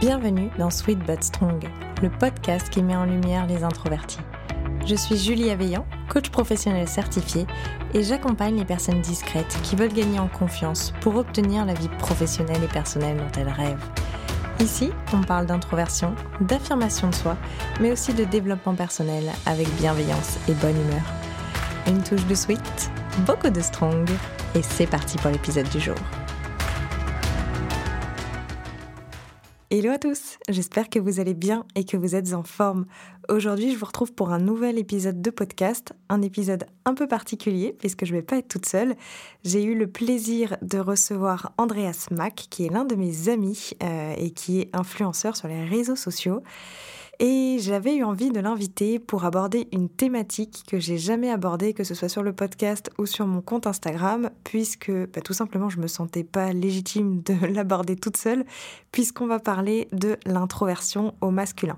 Bienvenue dans Sweet But Strong, le podcast qui met en lumière les introvertis. Je suis Julie Aveillant, coach professionnel certifié, et j'accompagne les personnes discrètes qui veulent gagner en confiance pour obtenir la vie professionnelle et personnelle dont elles rêvent. Ici, on parle d'introversion, d'affirmation de soi, mais aussi de développement personnel avec bienveillance et bonne humeur. Une touche de sweet, beaucoup de strong, et c'est parti pour l'épisode du jour. Hello à tous, j'espère que vous allez bien et que vous êtes en forme. Aujourd'hui, je vous retrouve pour un nouvel épisode de podcast, un épisode un peu particulier puisque je ne vais pas être toute seule. J'ai eu le plaisir de recevoir Andreas Mack, qui est l'un de mes amis euh, et qui est influenceur sur les réseaux sociaux. Et j'avais eu envie de l'inviter pour aborder une thématique que j'ai jamais abordée, que ce soit sur le podcast ou sur mon compte Instagram, puisque bah, tout simplement je me sentais pas légitime de l'aborder toute seule, puisqu'on va parler de l'introversion au masculin.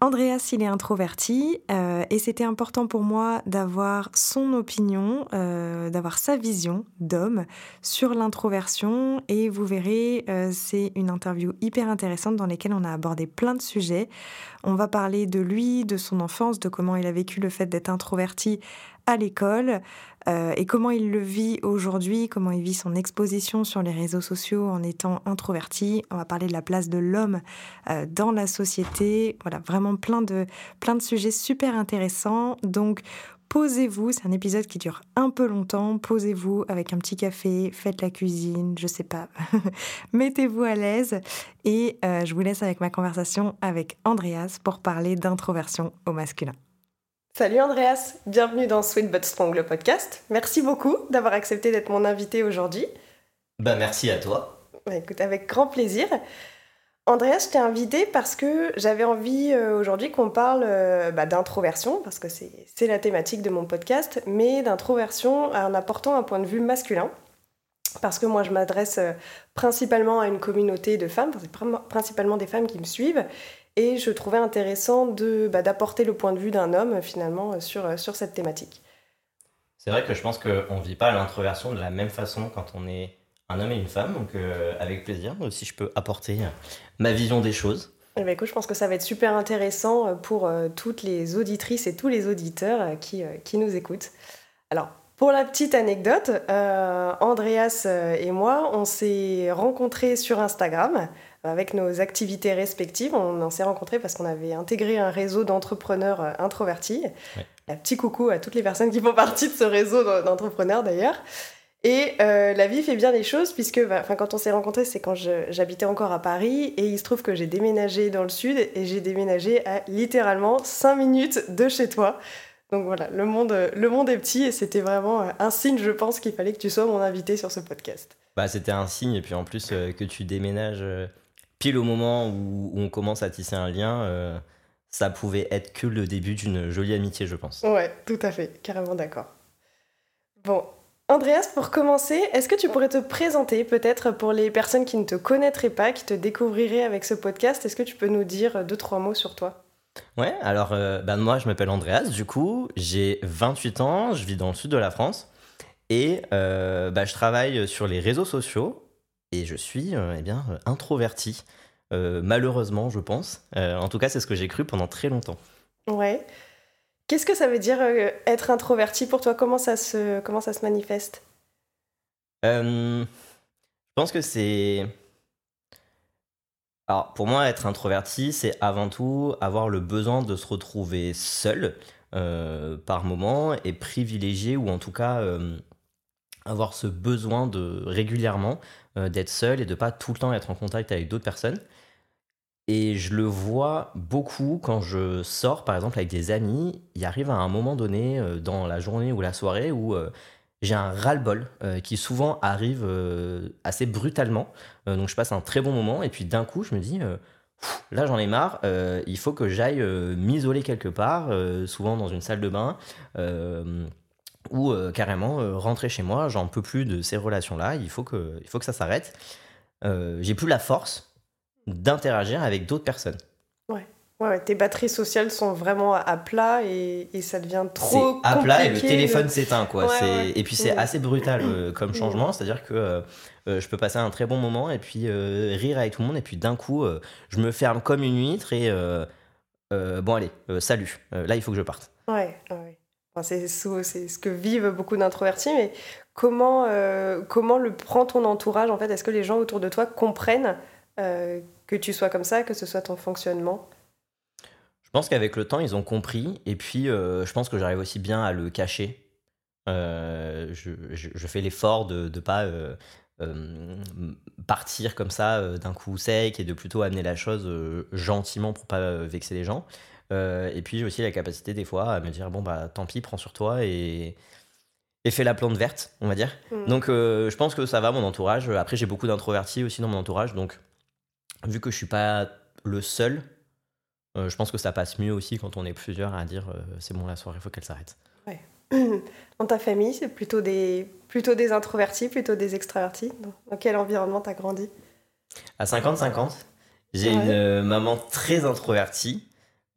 Andreas, il est introverti euh, et c'était important pour moi d'avoir son opinion, euh, d'avoir sa vision d'homme sur l'introversion et vous verrez, euh, c'est une interview hyper intéressante dans laquelle on a abordé plein de sujets. On va parler de lui, de son enfance, de comment il a vécu le fait d'être introverti à l'école euh, et comment il le vit aujourd'hui, comment il vit son exposition sur les réseaux sociaux en étant introverti. On va parler de la place de l'homme euh, dans la société. Voilà, vraiment plein de, plein de sujets super intéressants. Donc, posez-vous, c'est un épisode qui dure un peu longtemps, posez-vous avec un petit café, faites la cuisine, je sais pas, mettez-vous à l'aise et euh, je vous laisse avec ma conversation avec Andreas pour parler d'introversion au masculin. Salut Andreas, bienvenue dans Sweet But Strong, le podcast. Merci beaucoup d'avoir accepté d'être mon invité aujourd'hui. Bah merci à toi. Bah, écoute, avec grand plaisir. Andreas, je t'ai invité parce que j'avais envie euh, aujourd'hui qu'on parle euh, bah, d'introversion, parce que c'est la thématique de mon podcast, mais d'introversion en apportant un point de vue masculin. Parce que moi, je m'adresse euh, principalement à une communauté de femmes, c'est principalement des femmes qui me suivent, et je trouvais intéressant de, bah, d'apporter le point de vue d'un homme finalement sur, sur cette thématique. C'est vrai que je pense qu'on ne vit pas l'introversion de la même façon quand on est un homme et une femme, donc euh, avec plaisir, si je peux apporter ma vision des choses. Eh ben, écoute, je pense que ça va être super intéressant pour euh, toutes les auditrices et tous les auditeurs qui, euh, qui nous écoutent. Alors, pour la petite anecdote, Andreas et moi, on s'est rencontrés sur Instagram avec nos activités respectives. On, s'est rencontrés parce qu'on avait intégré un réseau d'entrepreneurs euh, introvertis. Un petit coucou à toutes les personnes qui font partie de ce réseau d'entrepreneurs d'ailleurs. Et euh, la vie fait bien les choses puisque bah, quand on s'est rencontrés, c'est quand j'habitais encore à Paris et il se trouve que j'ai déménagé dans le sud et j'ai déménagé à littéralement 5 minutes de chez toi. Donc voilà, le monde, le monde est petit et c'était vraiment euh, un signe, je pense, qu'il fallait que tu sois mon invité sur ce podcast. Bah, c'était un signe et puis en plus que tu déménages pile au moment où, on commence à tisser un lien, euh, ça pouvait être que le début d'une jolie amitié, je pense. Ouais, tout à fait, carrément d'accord. Bon, Andreas, pour commencer, est-ce que tu pourrais te présenter peut-être pour les personnes qui ne te connaîtraient pas, qui te découvriraient avec ce podcast Est-ce que tu peux nous dire deux, trois mots sur toi? Ouais, alors euh, ben moi je m'appelle Andreas, du coup j'ai 28 ans, je vis dans le sud de la France et euh, bah, je travaille sur les réseaux sociaux et je suis euh, eh bien euh, introverti. Euh, malheureusement, je pense. en tout cas, c'est ce que j'ai cru pendant très longtemps. Ouais. Qu'est-ce que ça veut dire être introverti pour toi? Comment ça se, comment ça se manifeste? Je pense que c'est... Alors, pour moi, être introverti, c'est avant tout avoir le besoin de se retrouver seul par moment et privilégié, ou en tout cas avoir ce besoin de régulièrement euh, d'être seul et de pas tout le temps être en contact avec d'autres personnes. Et je le vois beaucoup quand je sors, par exemple, avec des amis. Il arrive à un moment donné euh, dans la journée ou la soirée où euh, j'ai un ras-le-bol qui souvent arrive assez brutalement. donc je passe un très bon moment et puis d'un coup je me dis là j'en ai marre, il faut que j'aille m'isoler quelque part, souvent dans une salle de bain ou euh, carrément euh, rentrer chez moi, j'en peux plus de ces relations-là, il, faut que, il faut que ça s'arrête. Euh, j'ai plus la force d'interagir avec d'autres personnes. Ouais. Ouais, tes batteries sociales sont vraiment à plat et, et ça devient trop C'est à plat et le téléphone de- s'éteint quoi. Ouais, C'est- ouais. Et puis c'est Mm. assez brutal comme changement, c'est-à-dire que je peux passer un très bon moment et puis rire avec tout le monde et puis d'un coup je me ferme comme une huître et bon allez, salut, là il faut que je parte. Ouais, ouais. C'est ce que vivent beaucoup d'introvertis, mais comment, euh, comment le prend ton entourage en fait? Est-ce que les gens autour de toi comprennent euh, que tu sois comme ça, que ce soit ton fonctionnement? Je pense qu'avec le temps ils ont compris et puis euh, je pense que j'arrive aussi bien à le cacher. Je, je- fais l'effort de ne pas partir comme ça d'un coup sec et de plutôt amener la chose gentiment pour pas vexer les gens. Euh, et puis j'ai aussi la capacité des fois à me dire bon bah tant pis, prends sur toi et, et fais la plante verte, on va dire. Mm. Donc euh, je pense que ça va mon entourage. Après j'ai beaucoup d'introvertis aussi dans mon entourage, donc vu que je suis pas le seul, euh, je pense que ça passe mieux aussi quand on est plusieurs à dire c'est bon la soirée, faut qu'elle s'arrête. Dans ta famille, c'est plutôt des, plutôt des introvertis, plutôt des extravertis? Dans, quel environnement t'as grandi? À 50-50, j'ai Ouais. une maman très introvertie,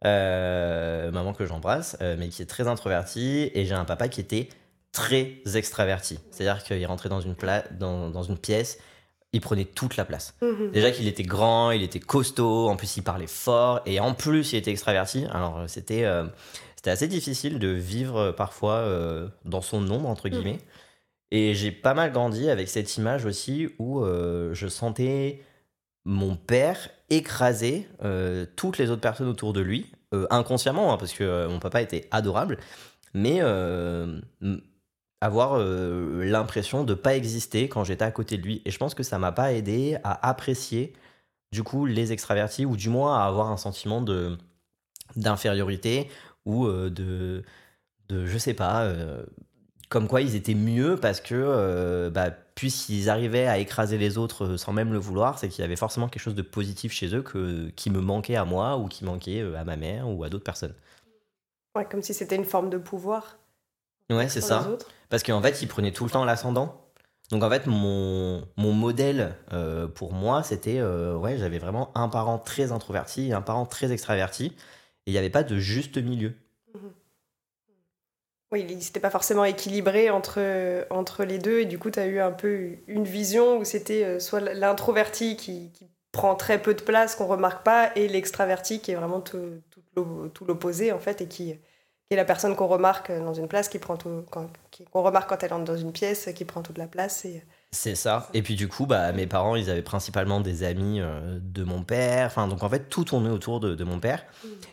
euh, maman que j'embrasse, euh, mais qui est très introvertie, et j'ai un papa qui était très extraverti. C'est-à-dire qu'il rentrait dans une, pla- dans, dans une pièce, il prenait toute la place. Mhm. Déjà qu'il était grand, il était costaud, en plus il parlait fort, et en plus il était extraverti. Alors c'était euh, c'était assez difficile de vivre parfois euh, dans son ombre, entre guillemets. Et j'ai pas mal grandi avec cette image aussi où euh, je sentais mon père écraser euh, toutes les autres personnes autour de lui, euh, inconsciemment, hein, parce que euh, mon papa était adorable, mais avoir l'impression de pas exister quand j'étais à côté de lui. Et je pense que ça m'a pas aidé à apprécier du coup les extravertis ou du moins à avoir un sentiment de d'infériorité ou de de je sais pas comme quoi ils étaient mieux parce que euh, bah, puisqu'ils arrivaient à écraser les autres euh, sans même le vouloir, c'est qu'il y avait forcément quelque chose de positif chez eux que, qui me manquait à moi ou qui manquait euh, à ma mère ou à d'autres personnes. Ouais, comme si c'était une forme de pouvoir. Ouais, c'est ça. Parce qu'en fait, ils prenaient tout le temps l'ascendant. Donc en fait, mon, mon modèle euh, pour moi, c'était, euh, ouais, j'avais vraiment un parent très introverti et un parent très extraverti. Et il n'y avait pas de juste milieu. Oui, il n'était pas forcément équilibré entre, entre les deux, et du coup, tu as eu un peu une vision où c'était euh, soit l'introverti qui, qui prend très peu de place, qu'on remarque pas, et l'extraverti qui est vraiment tout, tout l'o- tout l'opposé, en fait, et qui, qui est la personne qu'on remarque dans une place, qui prend tout, qu'on remarque quand elle entre dans une pièce, qui prend toute la place. Et... C'est ça. Et puis du coup, bah, mes parents, ils avaient principalement des amis euh, de mon père. Enfin, donc en fait, tout tournait autour de, de mon père.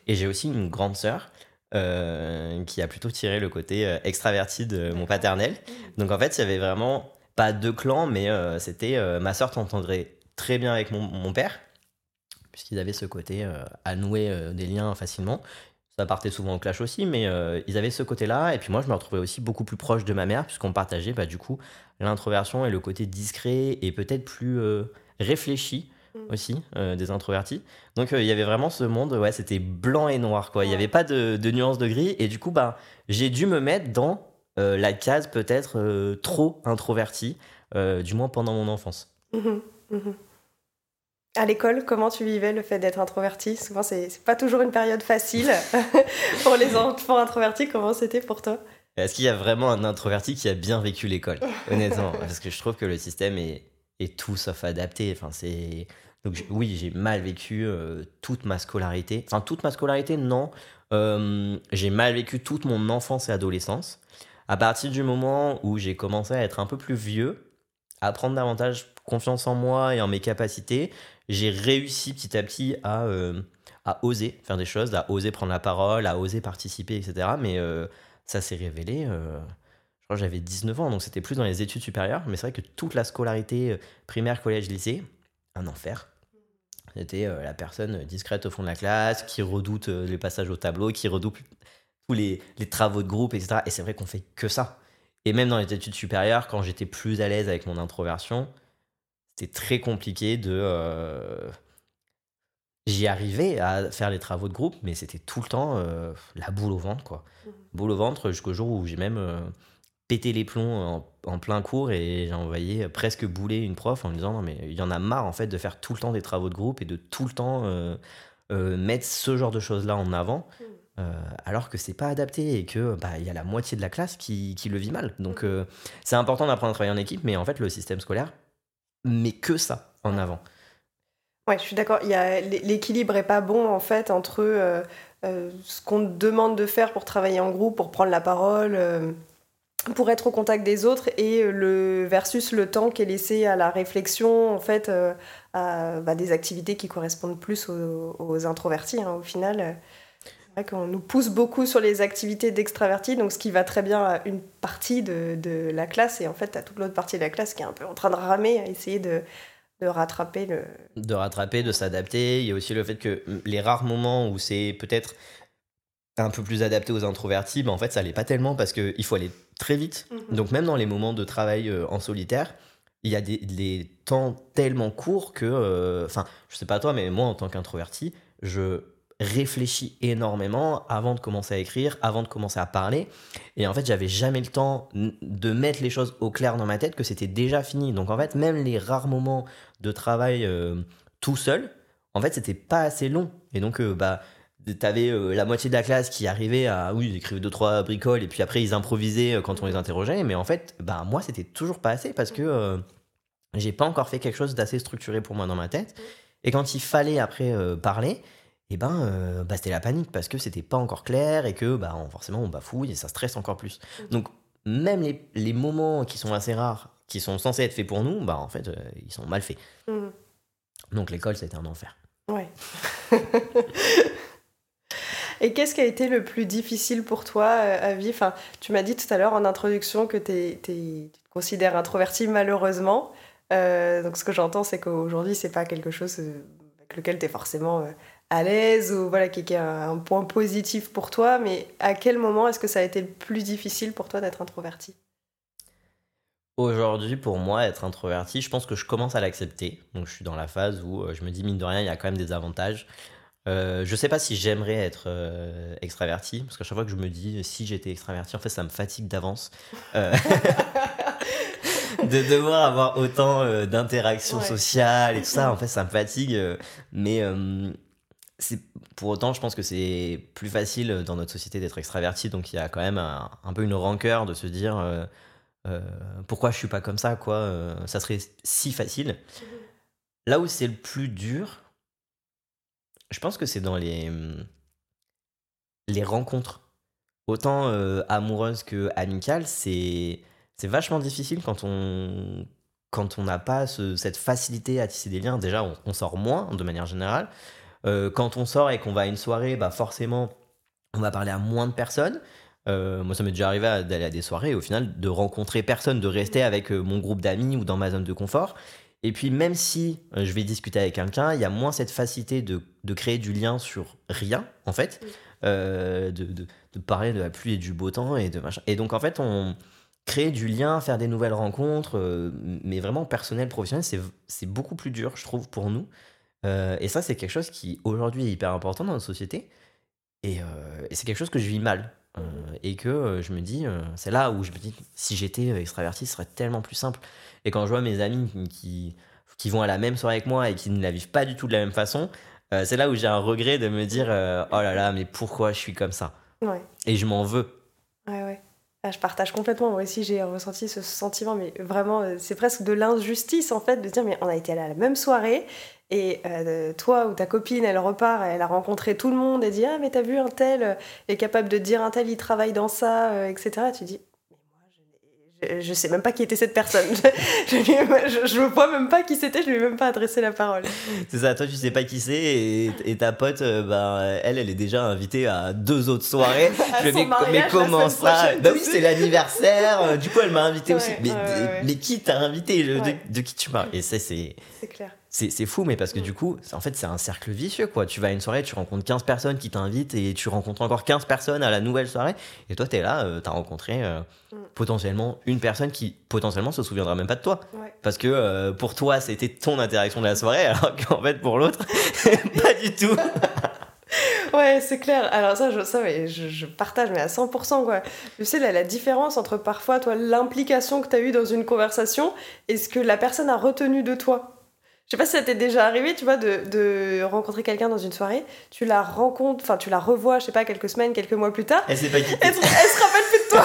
Et j'ai aussi une grande sœur euh, qui a plutôt tiré le côté euh, extraverti de mon paternel. Donc en fait, il y avait vraiment pas deux clans, mais euh, c'était euh, ma sœur t'entendrait très bien avec mon, mon père, puisqu'ils avaient ce côté à nouer des liens facilement. Ça partait souvent au clash aussi, mais ils avaient ce côté-là. Et puis moi, je me retrouvais aussi beaucoup plus proche de ma mère, puisqu'on partageait bah, du coup l'introversion et le côté discret et peut-être plus réfléchi. Aussi euh, des introvertis. Donc euh, il y avait vraiment ce monde, ouais, c'était blanc et noir quoi. Il n'y avait pas de, de nuances de gris et du coup bah j'ai dû me mettre dans euh, la case peut-être trop introverti, du moins pendant mon enfance. Mhm, mhm. À l'école, comment tu vivais le fait d'être introverti Souvent, c'est c'est pas toujours une période facile pour les enfants introvertis. Comment c'était pour toi? Est-ce qu'il y a vraiment un introverti qui a bien vécu l'école? Honnêtement, parce que je trouve que le système est, est tout sauf adapté. Enfin, c'est donc oui, j'ai mal vécu euh, toute ma scolarité. Enfin, toute ma scolarité, non. Euh, j'ai mal vécu toute mon enfance et adolescence. À partir du moment où j'ai commencé à être un peu plus vieux, à prendre davantage confiance en moi et en mes capacités, j'ai réussi petit à petit à, euh, à oser faire des choses, à oser prendre la parole, à oser participer, etc. Mais ça s'est révélé. J'avais 19 ans, donc c'était plus dans les études supérieures. Mais c'est vrai que toute la scolarité euh, primaire, collège, lycée, un enfer. C'était euh, la personne discrète au fond de la classe, qui redoute euh, les passages au tableau, qui redoute tous les, les travaux de groupe, etc. Et c'est vrai qu'on fait que ça. Et même dans les études supérieures, quand j'étais plus à l'aise avec mon introversion, c'était très compliqué de. euh, J'y arrivais à faire les travaux de groupe, mais c'était tout le temps la boule au ventre, quoi. Mhm. Boule au ventre jusqu'au jour où j'ai même pété les plombs en, en plein cours et j'ai envoyé presque bouler une prof en lui disant non mais il y en a marre en fait de faire tout le temps des travaux de groupe et de tout le temps euh, mettre ce genre de choses-là en avant. Mm. alors que c'est pas adapté et que bah il y a la moitié de la classe qui, qui le vit mal. Donc c'est important d'apprendre à travailler en équipe, mais en fait le système scolaire met que ça en avant. Ouais, je suis d'accord. Il y a l'équilibre est pas bon en fait entre euh, euh, ce qu'on demande de faire pour travailler en groupe, pour prendre la parole, euh, pour être au contact des autres, et le versus le temps qui est laissé à la réflexion en fait, à bah, des activités qui correspondent plus aux, introvertis. Hein, au final, c'est vrai qu'on nous pousse beaucoup sur les activités d'extravertis, donc ce qui va très bien à une partie de, de la classe, et en fait à toute l'autre partie de la classe qui est un peu en train de ramer, à essayer de de rattraper le. De rattraper, de s'adapter. Il y a aussi le fait que les rares moments où c'est peut-être un peu plus adapté aux introvertis, ben en fait, ça l'est pas tellement parce qu'il faut aller très vite. Mhm. Donc, même dans les moments de travail euh, en solitaire, il y a des, temps tellement courts que. Euh, enfin, je sais pas toi, mais moi, en tant qu'introverti, je réfléchis énormément avant de commencer à écrire, avant de commencer à parler. Et en fait, j'avais jamais le temps de mettre les choses au clair dans ma tête que c'était déjà fini. Donc en fait, même les rares moments de travail euh, tout seul, en fait, c'était pas assez long. Et donc, euh, bah, t'avais euh, la moitié de la classe qui arrivait à, oui, ils écrivaient deux, trois bricoles et puis après ils improvisaient quand on les interrogeait. Mais en fait, bah, moi, c'était toujours pas assez parce que j'ai pas encore fait quelque chose d'assez structuré pour moi dans ma tête. Et quand il fallait après parler, et eh ben euh, bah, c'était la panique parce que c'était pas encore clair et que bah, forcément on bafouille et ça stresse encore plus. Donc même les, les, moments qui sont assez rares, qui sont censés être faits pour nous, bah en fait euh, ils sont mal faits. Mmh. Donc l'école c'était un enfer. Ouais. et qu'est-ce qui a été le plus difficile pour toi euh, à vivre enfin, Tu m'as dit tout à l'heure en introduction que tu te considères introverti malheureusement. donc ce que j'entends c'est qu'aujourd'hui c'est pas quelque chose avec lequel tu es forcément à l'aise ou voilà, qui, est un, point positif pour toi, mais à quel moment est-ce que ça a été le plus difficile pour toi d'être introverti Aujourd'hui, pour moi, être introverti, je pense que je commence à l'accepter. Donc, je suis dans la phase où euh, je me dis, mine de rien, il y a quand même des avantages. Euh, je sais pas si j'aimerais être euh, extraverti, parce qu'à chaque fois que je me dis, si j'étais extraverti, en fait, ça me fatigue d'avance. Euh, de devoir avoir autant d'interactions sociales et tout ça, en fait, ça me fatigue. mais pour autant, je pense que c'est plus facile dans notre société d'être extraverti, donc il y a quand même un, peu une rancœur de se dire pourquoi je suis pas comme ça, quoi. Ça serait si facile. Là où c'est le plus dur, je pense que c'est dans les les rencontres, autant amoureuses que amicales. C'est c'est vachement difficile quand on quand on n'a pas cette facilité à tisser des liens. Déjà, on sort moins de manière générale. Euh, quand on sort et qu'on va à une soirée, bah forcément, on va parler à moins de personnes. Euh, moi, ça m'est déjà arrivé d'aller à des soirées et au final de rencontrer personne, de rester avec euh, mon groupe d'amis ou dans ma zone de confort. Et puis, même si je vais discuter avec quelqu'un, il y a moins cette facilité de, de, créer du lien sur rien, en fait, de, de, de, parler de la pluie et du beau temps et de machin. Et donc, en fait, on crée du lien, faire des nouvelles rencontres, mais vraiment personnel, professionnel, c'est beaucoup plus dur, je trouve, pour nous. Euh, et ça, c'est quelque chose qui aujourd'hui est hyper important dans notre société. Et, euh, c'est quelque chose que je vis mal. Euh, et que je me dis, c'est là où je me dis, si j'étais extraverti, ce serait tellement plus simple. Et quand je vois mes amis qui, qui vont à la même soirée que moi et qui ne la vivent pas du tout de la même façon, c'est là où j'ai un regret de me dire, oh là là, mais pourquoi je suis comme ça? Et je m'en veux. Ouais, ouais. Ah, je partage complètement. Moi aussi, j'ai ressenti ce sentiment, mais vraiment, c'est presque de l'injustice en fait de dire, mais on a été à la même soirée et euh, toi ou ta copine, elle repart, elle a rencontré tout le monde et dit Ah, mais t'as vu un tel, euh, est capable de dire un tel, il travaille dans ça, euh, etc. Tu dis je, je, sais même pas qui était cette personne. je, je, vois même pas qui c'était, je lui ai même pas adressé la parole. C'est ça, toi tu sais pas qui c'est et, et, ta pote, bah, elle, elle est déjà invitée à deux autres soirées. je mais, mais comment ça Bah oui, c'est l'anniversaire, du coup elle m'a invité aussi. Mais, mais qui t'a invité de, de, qui tu parles? Et ça, c'est. C'est clair c'est fou, mais parce que du coup, en fait, c'est un cercle vicieux, quoi. Tu vas à une soirée, tu rencontres 15 personnes qui t'invitent et tu rencontres encore 15 personnes à la nouvelle soirée. Et toi, t'es là, euh, t'as rencontré euh, mm. potentiellement une personne qui potentiellement se souviendra même pas de toi. Parce que euh, pour toi, c'était ton interaction de la soirée, alors qu'en fait, pour l'autre, pas du tout. ouais, c'est clair. Alors ça, je, ça je, je, partage, mais à 100%. Quoi. Tu sais, la, la différence entre parfois, toi, l'implication que tu as eue dans une conversation et ce que la personne a retenu de toi Je sais pas si ça t'est déjà arrivé, tu vois, de, de rencontrer quelqu'un dans une soirée, tu la rencontres, enfin tu la revois, je sais pas, quelques semaines, quelques mois plus tard. Elle s'est pas quittée. Elle, se- elle se rappelle plus de toi.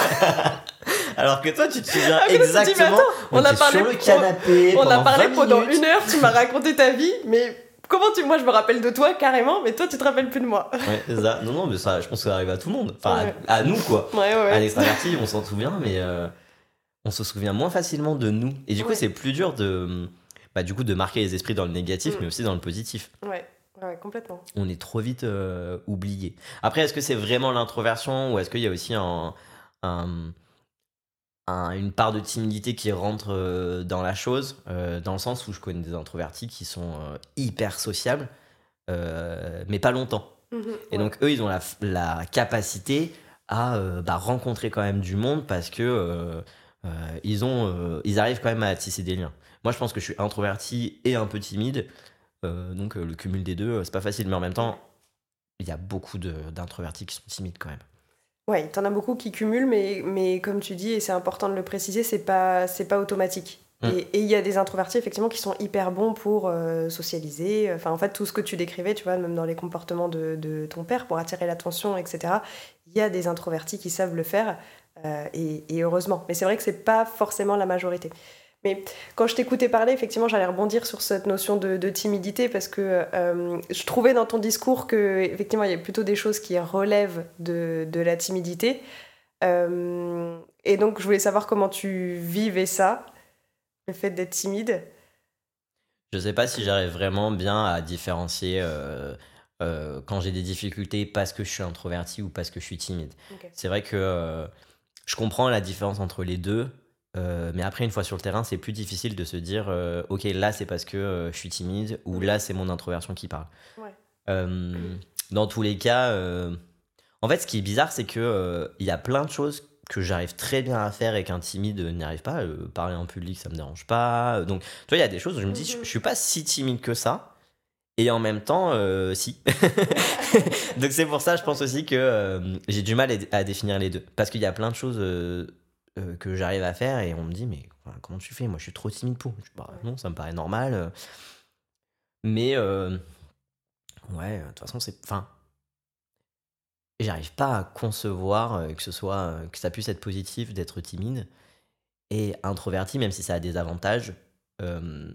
Alors que toi, tu te souviens Ah, exactement. attends, on a était parlé sur le canapé. On a parlé 20 pendant minutes. une heure, tu m'as raconté ta vie, mais comment tu. Moi je me rappelle de toi carrément, mais toi tu te rappelles plus de moi. Ouais, c'est ça. Non, non, mais ça, je pense que ça arrive à tout le monde. Enfin, à- Ouais. à, nous, quoi. Ouais, ouais, À l'extraverti, on s'en souvient, mais euh, on se souvient moins facilement de nous. Et du coup, c'est plus dur de, bah, du coup, de marquer les esprits dans le négatif, Mm. mais aussi dans le positif. Ouais, ouais, complètement. On est trop vite euh, oublié. Après, est-ce que c'est vraiment l'introversion ou est-ce qu'il y a aussi un, un- un- une part de timidité qui rentre euh, dans la chose euh, Dans le sens où je connais des introvertis qui sont euh, hyper sociables, mais pas longtemps. Mhm, Et ouais. donc, eux, ils ont la, la capacité à bah, rencontrer quand même du monde parce que ils, ont, ils arrivent quand même à tisser des liens. Moi, je pense que je suis introverti et un peu timide. euh, donc, euh, le cumul des deux, euh, c'est pas facile. Mais en même temps, il y a beaucoup d'introvertis qui sont timides quand même. Ouais, t'en as beaucoup qui cumulent, mais, mais comme tu dis, et c'est important de le préciser, c'est pas, c'est pas automatique. Mm. Et et il y a des introvertis, effectivement, qui sont hyper bons pour euh, socialiser. Enfin, en fait, tout ce que tu décrivais, tu vois, même dans les comportements de, de ton père, pour attirer l'attention, etc., il y a des introvertis qui savent le faire, euh, et, et heureusement. Mais c'est vrai que c'est pas forcément la majorité. Mais quand je t'écoutais parler, effectivement, j'allais rebondir sur cette notion de, de timidité parce que euh, je trouvais dans ton discours que effectivement il y a plutôt des choses qui relèvent de, de la timidité. Euh, et donc je voulais savoir comment tu vivais ça, le fait d'être timide. Je sais pas si j'arrive vraiment bien à différencier euh, euh, quand j'ai des difficultés parce que je suis introverti ou parce que je suis timide. C'est vrai que euh, je comprends la différence entre les deux, euh, mais après, une fois sur le terrain, c'est plus difficile de se dire euh, ok, là c'est parce que euh, je suis timide ou là c'est mon introversion qui parle. Ouais. Dans tous les cas, en fait, ce qui est bizarre, c'est que il y a plein de choses que j'arrive très bien à faire et qu'un timide n'y arrive pas. Parler en public, ça me dérange pas. Donc, tu vois, il y a des choses où je me dis, je, je suis pas si timide que ça. Et en même temps, euh, si. Donc c'est pour ça, je pense aussi que euh, j'ai du mal à, à définir les deux. Parce qu'il y a plein de choses euh, euh, que j'arrive à faire et on me dit, mais comment tu fais? Moi, je suis trop timide pour. Je bah, non, ça me paraît normal. euh. Mais, euh, ouais, de toute façon, c'est. Enfin. J'arrive pas à concevoir que ce soit. que ça puisse être positif d'être timide et introverti, même si ça a des avantages. euh,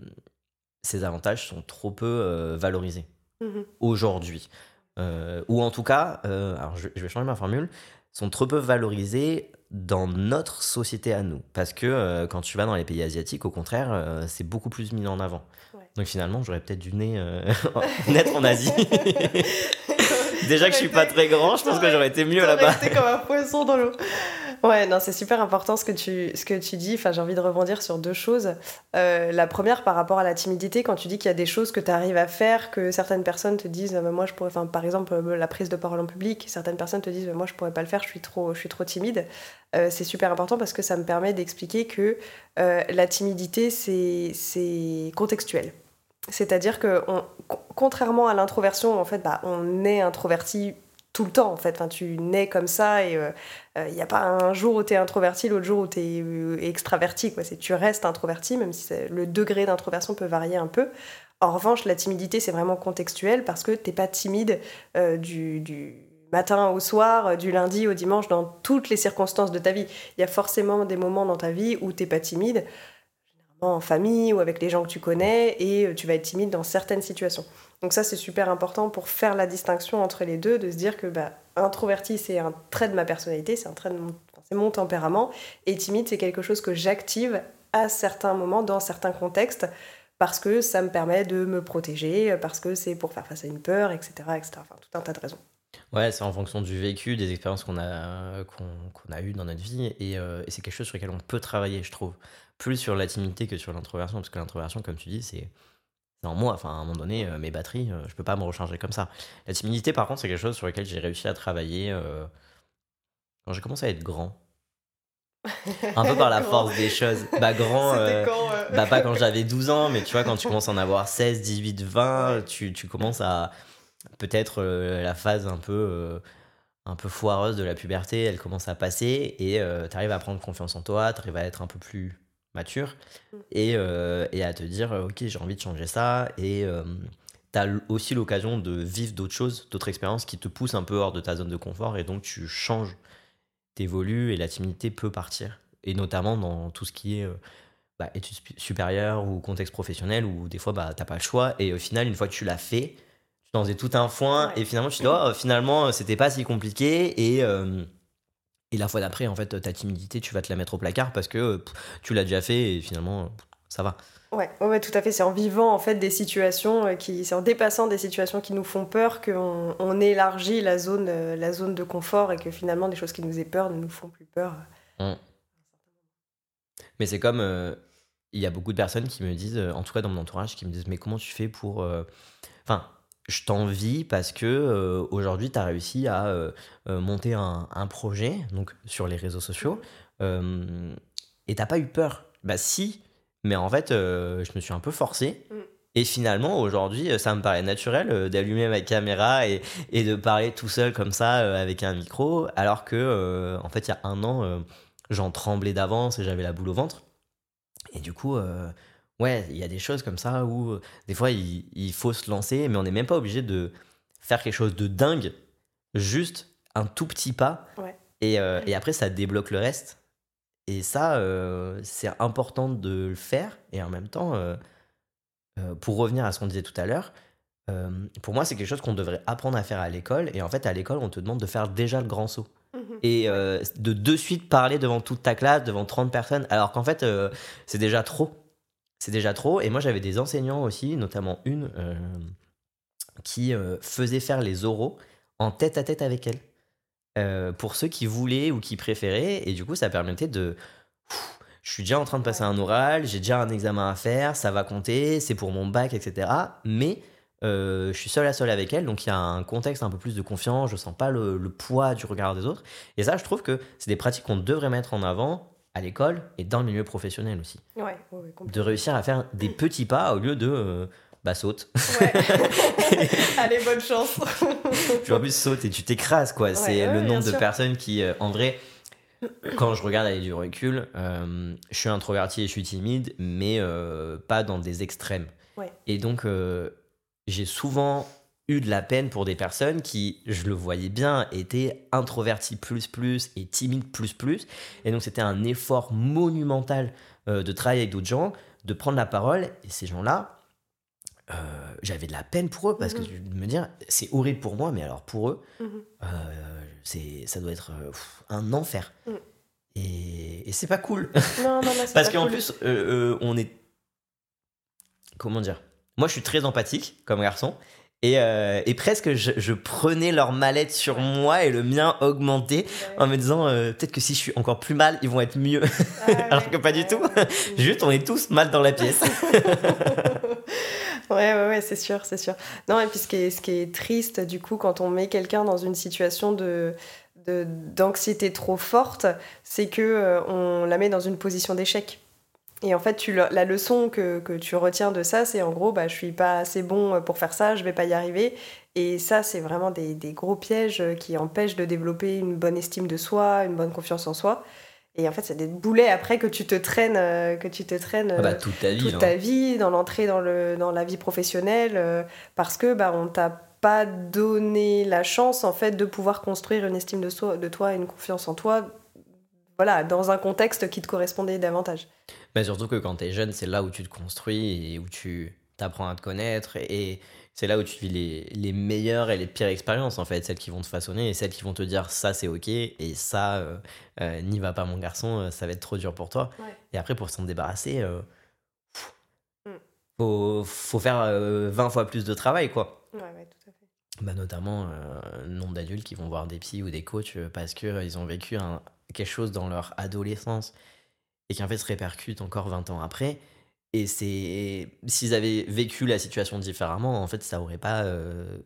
ces avantages sont trop peu valorisés Mhm. aujourd'hui. Euh, ou en tout cas, euh, alors je, je vais changer ma formule, sont trop peu valorisés dans notre société à nous. Parce que euh, quand tu vas dans les pays asiatiques, au contraire, euh, c'est beaucoup plus mis en avant. Ouais. Donc finalement, j'aurais peut-être dû naître, euh, naître en Asie. Déjà que je suis pas très grand, je pense que j'aurais été mieux là-bas. comme un poisson dans l'eau. Ouais, non, c'est super important ce que tu, ce que tu dis. Enfin, j'ai envie de rebondir sur deux choses. Euh, la première, par rapport à la timidité, quand tu dis qu'il y a des choses que tu arrives à faire, que certaines personnes te disent, euh, moi, je pourrais, enfin, par exemple, euh, la prise de parole en public, certaines personnes te disent, moi, je pourrais pas le faire, je suis trop, je suis trop timide. C'est super important parce que ça me permet d'expliquer que la timidité, c'est, contextuel. C'est-à-dire que, on- co- contrairement à l'introversion, en fait, bah, on est introverti tout le temps, en fait. Tu nais comme ça et il n'y a pas un jour où tu es introverti, l'autre jour où tu es extraverti. Quoi. Tu restes introverti, même si le degré d'introversion peut varier un peu. En revanche, la timidité, c'est vraiment contextuel parce que t'es pas timide euh, du, du matin au soir, euh, du lundi au dimanche, dans toutes les circonstances de ta vie. Il y a forcément des moments dans ta vie où t'es pas timide, en famille ou avec les gens que tu connais, et euh, tu vas être timide dans certaines situations. Donc ça, c'est super important pour faire la distinction entre les deux, de se dire que bah, introverti, c'est un trait de ma personnalité, c'est un trait de mon, c'est mon tempérament, et timide, c'est quelque chose que j'active à certains moments, dans certains contextes, parce que ça me permet de me protéger, parce que c'est pour faire face à une peur, etc., etc. Enfin, tout un tas de raisons. Ouais, c'est en fonction du vécu, des expériences qu'on a, qu'on, qu'on a eues dans notre vie. Et, euh, et c'est quelque chose sur lequel on peut travailler, je trouve. Plus sur la timidité que sur l'introversion. Parce que l'introversion, comme tu dis, c'est, en moi. Enfin, à un moment donné, euh, mes batteries, euh, je peux pas me recharger comme ça. La timidité, par contre, c'est quelque chose sur lequel j'ai réussi à travailler euh, quand j'ai commencé à être grand. Un peu par la force des choses. Bah, grand. Euh, quand bah, pas quand j'avais 12 ans, mais tu vois, quand tu commences à en avoir 16, 18, 20, tu, tu commences à. Peut-être la phase un peu, un peu foireuse de la puberté, elle commence à passer et tu arrives à prendre confiance en toi, tu arrives à être un peu plus mature mm. et, et, à te dire, ok, j'ai envie de changer ça. Et tu as aussi l'occasion de vivre d'autres choses, d'autres expériences qui te poussent un peu hors de ta zone de confort. Et donc, tu changes, t'évolues et la timidité peut partir. Et notamment dans tout ce qui est bah, études supérieures ou contexte professionnel où des fois, bah, t'as pas le choix. Et au final, une fois que tu l'as fait, tu t'en faisais tout un foin. Et finalement, tu te dis, oh, finalement, c'était pas si compliqué. Et. Et la fois d'après, en fait, ta timidité, tu vas te la mettre au placard parce que tu l'as déjà fait et finalement, ça va. Ouais, ouais, tout à fait. C'est en vivant en fait des situations euh, qui, c'est en dépassant des situations qui nous font peur qu'on on élargit la zone, euh, la zone de confort et que finalement des choses qui nous font peur ne nous font plus peur. Mmh. Mais c'est comme, euh, il y a beaucoup de personnes qui me disent, en tout cas dans mon entourage, qui me disent, mais comment tu fais pour, enfin, je t'envie parce que euh, aujourd'hui, tu as réussi à euh, euh, monter un, projet donc sur les réseaux sociaux et t'as pas eu peur. Bah si, mais en fait, je me suis un peu forcé. Mm. Et finalement, aujourd'hui, ça me paraît naturel d'allumer ma caméra et, et, de parler tout seul comme ça avec un micro, alors que, en fait, il y a un an, j'en tremblais d'avance et j'avais la boule au ventre. Et du coup, ouais, il y a des choses comme ça où euh, des fois il, faut se lancer, mais on n'est même pas obligé de faire quelque chose de dingue, juste un tout petit pas. Et, euh, et, après, ça débloque le reste. Et ça, euh, c'est important de le faire. Et en même temps, pour revenir à ce qu'on disait tout à l'heure, pour moi, c'est quelque chose qu'on devrait apprendre à faire à l'école. Et en fait, à l'école, on te demande de faire déjà le grand saut. Mmh et de de suite parler devant toute ta classe, devant 30 personnes, alors qu'en fait, c'est déjà trop c'est déjà trop. Et moi, j'avais des enseignants aussi, notamment une euh, qui euh, faisait faire les oraux en tête à tête avec elle. Euh, pour ceux qui voulaient ou qui préféraient. Et du coup, ça permettait de. je suis déjà en train de passer un oral, j'ai déjà un examen à faire, ça va compter, c'est pour mon bac, etc. Mais je suis seul à seul avec elle, donc il y a un contexte un peu plus de confiance, je sens pas le, le poids du regard des autres. Et ça, je trouve que c'est des pratiques qu'on devrait mettre en avant à l'école et dans le milieu professionnel aussi. Ouais, de réussir à faire des petits pas au lieu de euh, bah saute. Ouais. Allez, bonne chance. tu en plus saute et tu t'écrases quoi. c'est le nombre de personnes qui, euh, en vrai, quand je regarde avec du recul, euh, je suis introverti et je suis timide, mais pas dans des extrêmes. Et donc, j'ai souvent eu de la peine pour des personnes qui, je le voyais bien, étaient introverties plus plus et timides plus plus. Et donc c'était un effort monumental euh, de travailler avec d'autres gens, de prendre la parole. Et ces gens-là, euh, j'avais de la peine pour eux parce que mhm. de me dire, c'est horrible pour moi, mais alors pour eux, mhm. euh, c'est, ça doit être un enfer. Mm. Et, et c'est pas cool. Non, non, parce qu'en plus, on est. Comment dire Moi, je suis très empathique comme garçon. Euh, et, presque, je, prenais leur mallette sur moi et le mien augmentait en me disant euh, peut-être que si je suis encore plus mal, ils vont être mieux. Alors que pas du tout. Juste, on est tous mal dans la pièce. ouais, ouais, ouais, c'est sûr, c'est sûr. Non, et puis ce qui est, ce qui est triste, du coup, quand on met quelqu'un dans une situation de d'anxiété trop forte, c'est que euh, on la met dans une position d'échec. Et en fait, tu, la leçon que, que, tu retiens de ça, c'est en gros, bah, je suis pas assez bon pour faire ça, je vais pas y arriver. Et ça, c'est vraiment des, des, gros pièges qui empêchent de développer une bonne estime de soi, une bonne confiance en soi. Et en fait, c'est des boulets après que tu te traînes, euh, que tu te traînes ah bah, toute ta vie, toute ta vie dans l'entrée dans, le, dans la vie professionnelle, euh, parce que bah, on t'a pas donné la chance en fait de pouvoir construire une estime de, soi, de toi, une confiance en toi, voilà, dans un contexte qui te correspondait davantage. Mais surtout que quand tu es jeune, c'est là où tu te construis et où tu t'apprends à te connaître et c'est là où tu vis les, les, meilleures et les pires expériences en fait, celles qui vont te façonner et celles qui vont te dire ça c'est ok et ça euh, euh, n'y va pas mon garçon, euh, ça va être trop dur pour toi. Et après pour s'en débarrasser, mm. faut, faut, faire 20 fois plus de travail quoi. Ouais, ouais, tout à fait. Bah, notamment nombre d'adultes qui vont voir des psys ou des coachs parce qu'ils ont vécu un, quelque chose dans leur adolescence et qui en fait se répercute encore 20 ans après. Et c'est s'ils avaient vécu la situation différemment, en fait, ça aurait pas euh,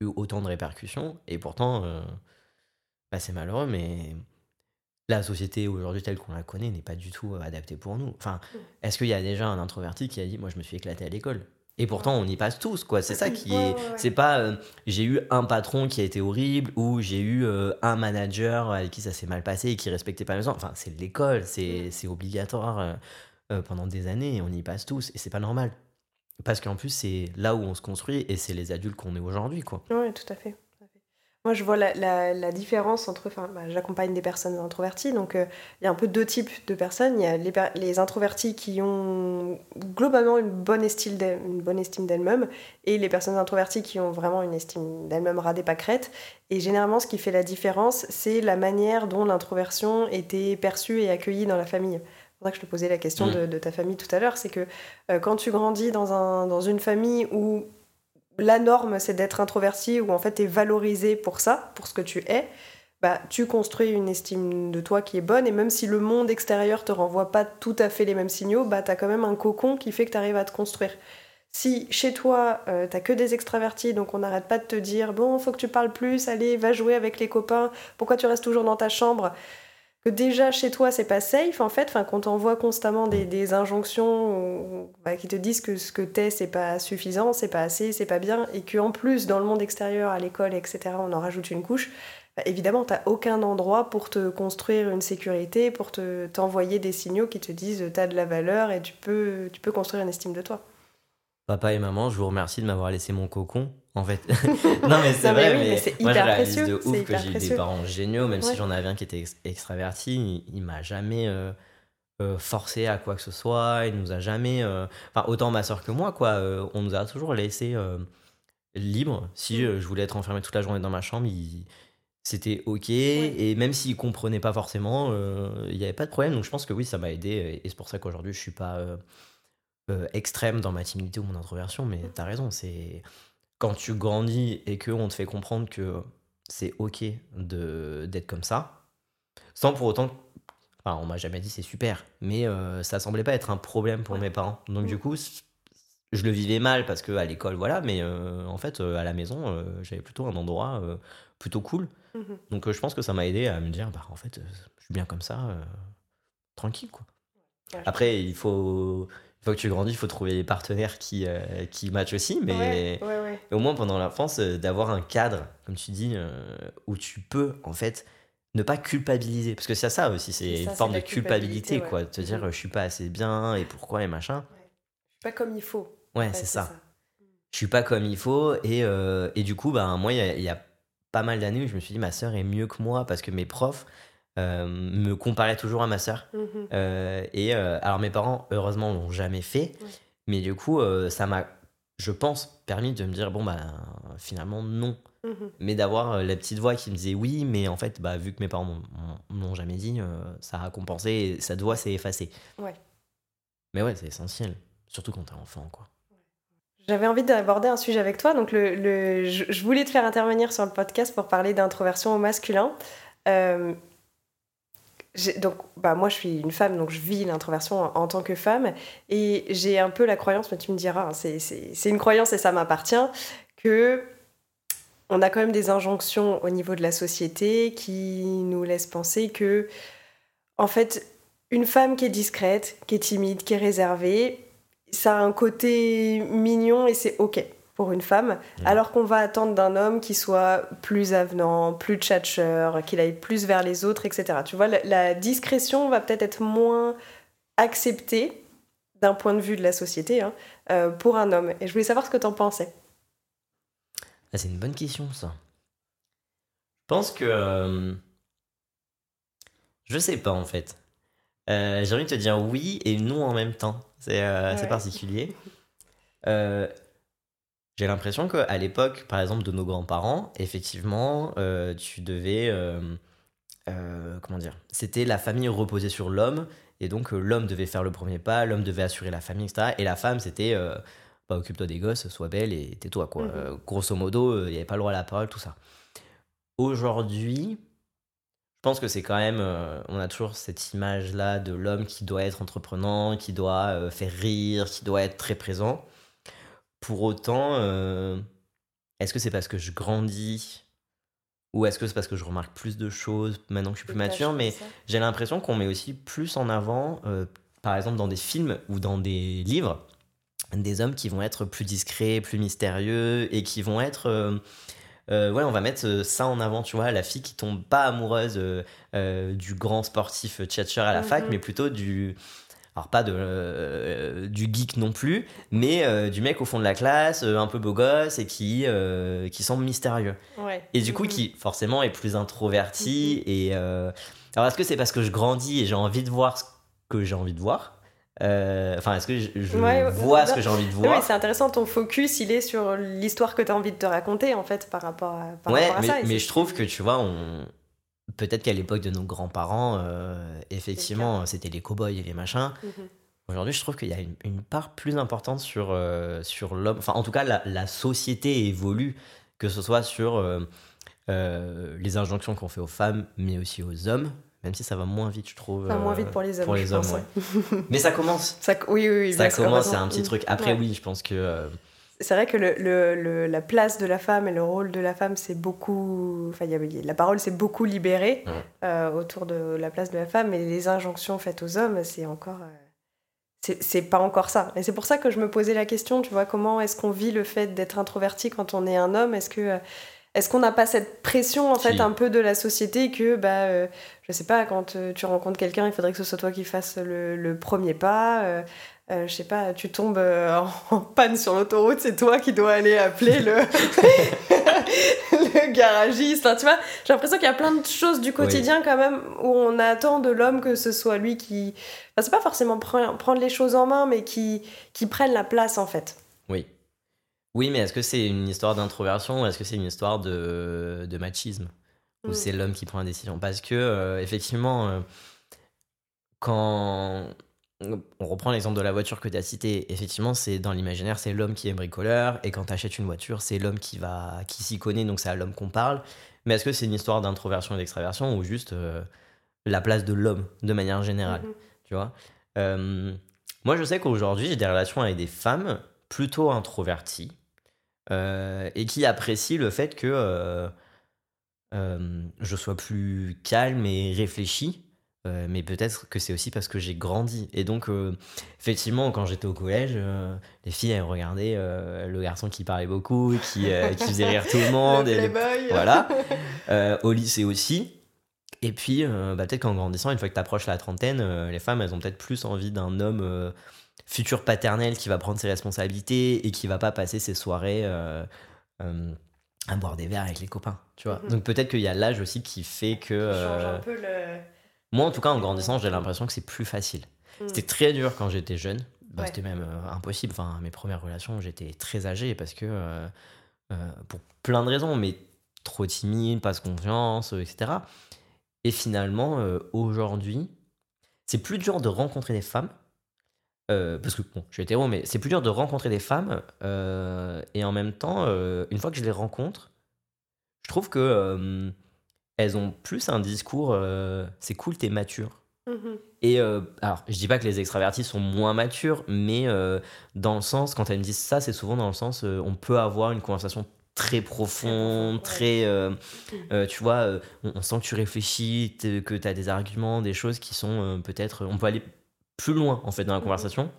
eu autant de répercussions. Et pourtant, euh, bah, c'est malheureux, mais la société aujourd'hui telle qu'on la connaît n'est pas du tout adaptée pour nous. Enfin, mm. est-ce qu'il y a déjà un introverti qui a dit, moi, je me suis éclaté à l'école et pourtant, on y passe tous, quoi. C'est ça qui est. C'est pas. Euh, j'ai eu un patron qui a été horrible ou j'ai eu euh, un manager avec qui ça s'est mal passé et qui respectait pas mes enfants. Enfin, c'est l'école, c'est obligatoire. pendant des années et on y passe tous et c'est pas normal. Parce qu'en plus, c'est là où on se construit et c'est les adultes qu'on est aujourd'hui, quoi. Oui, tout à fait. Moi, je vois la, la, différence entre. Enfin, bah, j'accompagne des personnes introverties, donc euh, il y a un peu deux types de personnes. Il y a les, les introvertis qui ont globalement une bonne estime d'elles-mêmes et les personnes introverties qui ont vraiment une estime d'elles-mêmes radée pâquerette. Et généralement, ce qui fait la différence, c'est la manière dont l'introversion était perçue et accueillie dans la famille. C'est pour ça que je te posais la question mm. de, ta famille tout à l'heure, c'est que euh, quand tu grandis dans, un, dans une famille où la norme c'est d'être introverti, où en fait tu es valorisé pour ça, pour ce que tu es, bah, tu construis une estime de toi qui est bonne, et même si le monde extérieur te renvoie pas tout à fait les mêmes signaux, bah, as quand même un cocon qui fait que tu arrives à te construire. Si chez toi, euh, t'as que des extravertis, donc on n'arrête pas de te dire bon, faut que tu parles plus, allez, va jouer avec les copains, pourquoi tu restes toujours dans ta chambre? Que déjà chez toi c'est pas safe en fait, enfin quand on voit constamment des, injonctions bah, qui te disent que ce que t'es c'est pas suffisant, c'est pas assez, c'est pas bien, et qu'en plus dans le monde extérieur, à l'école, etc., on en rajoute une couche, bah, évidemment t'as aucun endroit pour te construire une sécurité, pour te t'envoyer des signaux qui te disent t'as de la valeur et tu peux, tu peux construire une estime de toi. Papa et maman, je vous remercie de m'avoir laissé mon cocon en fait. non, mais c'est vrai, mais, moi je réalise de ouf que j'ai eu des parents géniaux, même si j'en avais un qui était extraverti, il, m'a jamais euh, euh, forcé à quoi que ce soit, il nous a jamais. Euh, enfin, autant ma soeur que moi, quoi, on nous a toujours laissé libre. Si mm. je voulais être enfermé toute la journée dans ma chambre, c'était ok, et même s'il comprenait pas forcément, il n'y avait pas de problème, donc je pense que oui, ça m'a aidé, et c'est pour ça qu'aujourd'hui je suis pas. extrême dans ma timidité ou mon introversion, mais tu as raison, c'est quand tu grandis et qu'on te fait comprendre que c'est ok de d'être comme ça, sans pour autant. Enfin, on m'a jamais dit c'est super, mais euh, ça semblait pas être un problème pour mes parents. Donc, du coup, je le vivais mal parce que à l'école, voilà, mais euh, en fait, euh, à la maison, j'avais plutôt un endroit plutôt cool. Mmh Donc, je pense que ça m'a aidé à me dire, bah, en fait, je suis bien comme ça, tranquille, quoi. Après, il faut faut que tu grandis, il faut trouver des partenaires qui, euh, qui matchent aussi. Mais au moins pendant l'enfance, euh, d'avoir un cadre, comme tu dis, euh, où tu peux en fait ne pas culpabiliser. Parce que c'est ça aussi, c'est une forme de culpabilité, quoi. De te dire, mm-hmm. je suis pas assez bien et pourquoi et machin. Je suis pas comme il faut. Ouais, c'est ça. Je suis pas comme il faut. Et, et du coup, bah, moi, il y, a pas mal d'années où je me suis dit, ma sœur est mieux que moi parce que mes profs, euh, me comparait toujours à ma sœur. Mhm. Euh, et euh, alors mes parents, heureusement, l'ont jamais fait. Mais du coup, ça m'a, je pense, permis de me dire, bon, bah finalement, non. Mhm. Mais d'avoir la petite voix qui me disait oui, mais en fait, bah, vu que mes parents m'ont jamais dit, ça a compensé et cette voix s'est effacée. Ouais. Mais ouais, c'est essentiel. Surtout quand t'es enfant, quoi. J'avais envie d'aborder un sujet avec toi. Donc, le, je, voulais te faire intervenir sur le podcast pour parler d'introversion au masculin. Euh, donc, bah, moi, je suis une femme, donc je vis l'introversion en, tant que femme. Et j'ai un peu la croyance, mais tu me diras, hein, c'est une croyance et ça m'appartient, que on a quand même des injonctions au niveau de la société qui nous laissent penser que, en fait, une femme qui est discrète, qui est timide, qui est réservée, ça a un côté mignon et c'est OK pour une femme, mmh. alors qu'on va attendre d'un homme qui soit plus avenant, plus tchatcheur, qu'il aille plus vers les autres, etc. Tu vois, la, discrétion va peut-être être moins acceptée d'un point de vue de la société hein, euh, pour un homme. Et je voulais savoir ce que tu en pensais. Ah, c'est une bonne question, ça. Je pense que... Euh, je sais pas, en fait. Euh, j'ai envie de te dire oui et non en même temps. C'est particulier. Euh, j'ai l'impression qu'à l'époque, par exemple, de nos grands-parents, effectivement, euh, tu devais. Euh, euh, comment dire C'était la famille reposée sur l'homme, et donc l'homme devait faire le premier pas, l'homme devait assurer la famille, etc. Et la femme, c'était. Bah, occupe-toi des gosses, sois belle et tais-toi, quoi. Mhm. grosso modo, il n'y avait pas le droit à la parole, tout ça. Aujourd'hui, je pense que c'est quand même. on a toujours cette image-là de l'homme qui doit être entreprenant, qui doit faire rire, qui doit être très présent. Pour autant, euh, est-ce que c'est parce que je grandis ou est-ce que c'est parce que je remarque plus de choses maintenant que je suis plus mature Mais j'ai l'impression qu'on met aussi plus en avant, euh, par exemple dans des films ou dans des livres, des hommes qui vont être plus discrets, plus mystérieux et qui vont être... Euh, ouais, on va mettre ça en avant, tu vois, la fille qui tombe pas amoureuse du grand sportif tchatcher à la fac, mm-hmm. mais plutôt du, alors pas de, euh, du geek non plus, mais euh, du mec au fond de la classe, euh, un peu beau gosse et qui, qui semble mystérieux. Et du coup, qui forcément est plus introverti. Et alors, est-ce que c'est parce que je grandis et j'ai envie de voir ce que j'ai envie de voir? Enfin, est-ce que je, je Ouais, ouais, vois ce que j'ai envie de voir? c'est intéressant, ton focus, il est sur l'histoire que tu as envie de te raconter, en fait, par rapport à, par Ouais, rapport à mais, ça. mais je trouve que tu vois, on... peut-être qu'à l'époque de nos grands-parents, euh, effectivement, c'était les cow-boys et les machins. Mhm. Aujourd'hui, je trouve qu'il y a une, une part plus importante sur, euh, sur l'homme. Enfin, en tout cas, la, la société évolue, que ce soit sur euh, les injonctions qu'on fait aux femmes, mais aussi aux hommes, même si ça va moins vite, je trouve. Enfin, moins vite pour les hommes, pour les je hommes, pense, ouais. Mais ça commence. Ça, oui, oui, oui. Ça bien commence, c'est un petit truc. Après, Ouais. oui, je pense que. C'est vrai que le, le- le- la place de la femme et le rôle de la femme, c'est beaucoup. Enfin, il y a- la parole s'est beaucoup libérée euh, autour de la place de la femme, et les injonctions faites aux hommes, c'est encore. euh, c'est- pas encore ça. Et c'est pour ça que je me posais la question, tu vois, comment est-ce qu'on vit le fait d'être introverti quand on est un homme? Est-ce que. euh, Est-ce qu'on n'a pas cette pression en fait un peu de la société que bah euh, je sais pas quand euh, tu rencontres quelqu'un il faudrait que ce soit toi qui fasses le, le premier pas euh, je sais pas, tu tombes euh, en, panne sur l'autoroute, c'est toi qui dois aller appeler le, le garagiste. Enfin, tu vois, j'ai l'impression qu'il y a plein de choses du quotidien quand même où on attend de l'homme que ce soit lui qui. Enfin, c'est pas forcément pre- prendre les choses en main, mais qui, qui prenne la place en fait. Oui. Oui, mais est-ce que c'est une histoire d'introversion ou est-ce que c'est une histoire de, de machisme? Où Mm. c'est l'homme qui prend la décision? Parce que, euh, effectivement, euh, quand. On reprend l'exemple de la voiture que tu as cité. Effectivement, c'est dans l'imaginaire, c'est l'homme qui est bricoleur. Et quand tu achètes une voiture, c'est l'homme qui, va, qui s'y connaît, donc c'est à l'homme qu'on parle. Mais est-ce que c'est une histoire d'introversion et d'extraversion ou juste euh, la place de l'homme de manière générale Mhm. tu vois? Euh, moi, je sais qu'aujourd'hui, j'ai des relations avec des femmes plutôt introverties euh, et qui apprécient le fait que je sois plus calme et réfléchi. Euh, mais peut-être que c'est aussi parce que j'ai grandi. Et donc, euh, effectivement, quand j'étais au collège, euh, les filles, elles regardaient le garçon qui parlait beaucoup, qui, qui faisait rire tout le monde. Le et les- voilà. Au lycée aussi. Et puis, bah, peut-être qu'en grandissant, une fois que tu approches la trentaine, les femmes, elles ont peut-être plus envie d'un homme futur paternel qui va prendre ses responsabilités et qui va pas passer ses soirées à boire des verres avec les copains. Tu vois Mhm. Donc peut-être qu'il y a l'âge aussi qui fait que... Change un peu le. Moi, en tout cas, en grandissant, j'ai l'impression que c'est plus facile. Mm. C'était très dur quand j'étais jeune. Bah, Ouais. C'était même euh, impossible. Enfin, mes premières relations, j'étais très âgé parce que, euh, euh, pour plein de raisons, mais trop timide, pas de confiance, etc. Et finalement, aujourd'hui, c'est plus dur de rencontrer des femmes. parce que bon, je suis hétéro, mais c'est plus dur de rencontrer des femmes. et en même temps, une fois que je les rencontre, je trouve que elles ont plus un discours. euh, c'est cool, t'es mature. Mhm. Et euh, alors, je dis pas que les extravertis sont moins matures, mais euh, dans le sens, quand elles me disent ça, c'est souvent dans le sens, on peut avoir une conversation très profonde, Très euh, tu vois, on, on sent que tu réfléchis, que tu as des arguments, des choses qui sont peut-être, on peut aller plus loin en fait dans la Mhm. conversation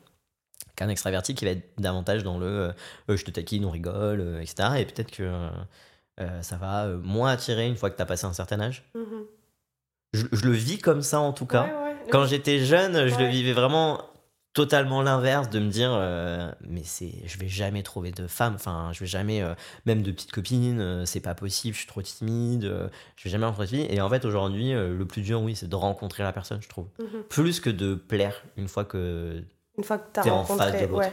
qu'un extraverti qui va être davantage dans le, je te taquine, on rigole, etc. Et peut-être que euh, ça va euh, moins attirer une fois que tu as passé un certain âge. Mhm. Je, je le vis comme ça en tout cas. Ouais, ouais. Quand j'étais jeune, je le vivais vraiment totalement l'inverse de me dire euh, mais c'est je vais jamais trouver de femme enfin je vais jamais même de petites copines euh, c'est pas possible je suis trop timide je vais jamais rencontrer de fille et en fait aujourd'hui le plus dur oui c'est de rencontrer la personne je trouve Mhm. plus que de plaire une fois que Une fois que tu as T'es en face de l'autre.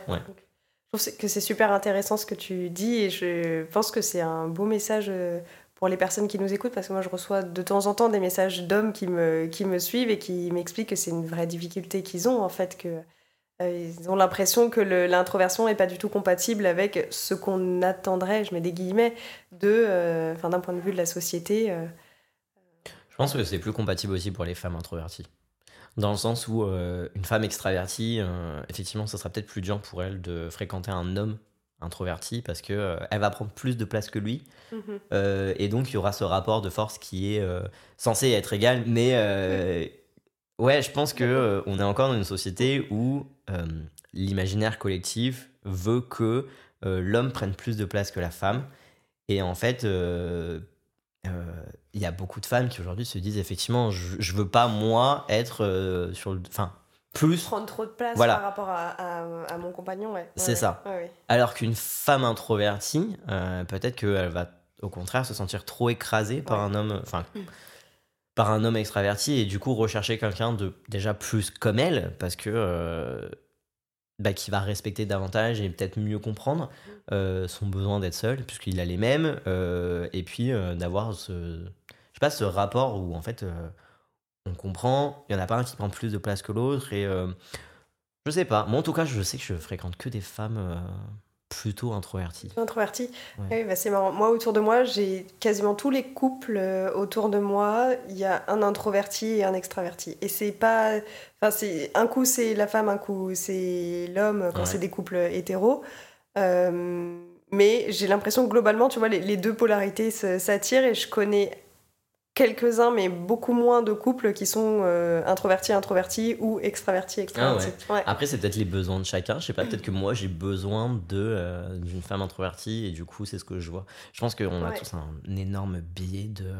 Que c'est super intéressant ce que tu dis et je pense que c'est un beau message euh, pour les personnes qui nous écoutent parce que moi je reçois de temps en temps des messages d'hommes qui me, qui me suivent et qui m'expliquent que c'est une vraie difficulté qu'ils ont en fait que euh, ils ont l'impression que l'introversion n'est pas du tout compatible avec ce qu'on attendrait, je mets des guillemets, de, euh, d'un point de vue de la société. euh. Je pense que c'est plus compatible aussi pour les femmes introverties. Dans le sens où euh, une femme extravertie, euh, effectivement, ça sera peut-être plus dur pour elle de fréquenter un homme introverti parce que euh, elle va prendre plus de place que lui. Mhm. Et donc, il y aura ce rapport de force qui est censé être égal. Mais euh, ouais, je pense que on est encore dans une société où l'imaginaire collectif veut que l'homme prenne plus de place que la femme. Et en fait, euh, euh, il y a beaucoup de femmes qui aujourd'hui se disent effectivement, je, je veux pas moi être euh, sur le. Enfin, plus. Prendre trop de place Voilà. par rapport à, à- à mon compagnon, ouais. Ouais, C'est ouais. ça. Ouais. Alors qu'une femme introvertie, euh, peut-être qu'elle va au contraire se sentir trop écrasée par un homme, enfin, Mm. par un homme extraverti et du coup rechercher quelqu'un de déjà plus comme elle parce que bah, qui va respecter davantage et peut-être mieux comprendre euh, son besoin d'être seul puisqu'il a les mêmes euh, et puis euh, d'avoir ce, je sais pas, ce rapport où en fait on comprend, il y en a pas un qui prend plus de place que l'autre et je sais pas. Moi en tout cas je sais que je fréquente que des femmes plutôt introverties. Introverti. Ouais. Oui, bah, c'est marrant. Moi, autour de moi, j'ai quasiment tous les couples euh, autour de moi. Il y a un introverti et un extraverti. Et c'est pas. Enfin, c'est un coup c'est la femme, un coup c'est l'homme quand Ouais. c'est des couples hétéros. Euh, mais j'ai l'impression que globalement, tu vois, les, les deux polarités s'attirent et je connais quelques-uns, mais beaucoup moins de couples qui sont euh, introvertis, introvertis ou extravertis, extravertis. Ouais. Après, c'est peut-être les besoins de chacun. Je sais pas, peut-être que moi, j'ai besoin de euh, d'une femme introvertie et du coup, c'est ce que je vois. Je pense qu'on a tous un énorme biais de. euh,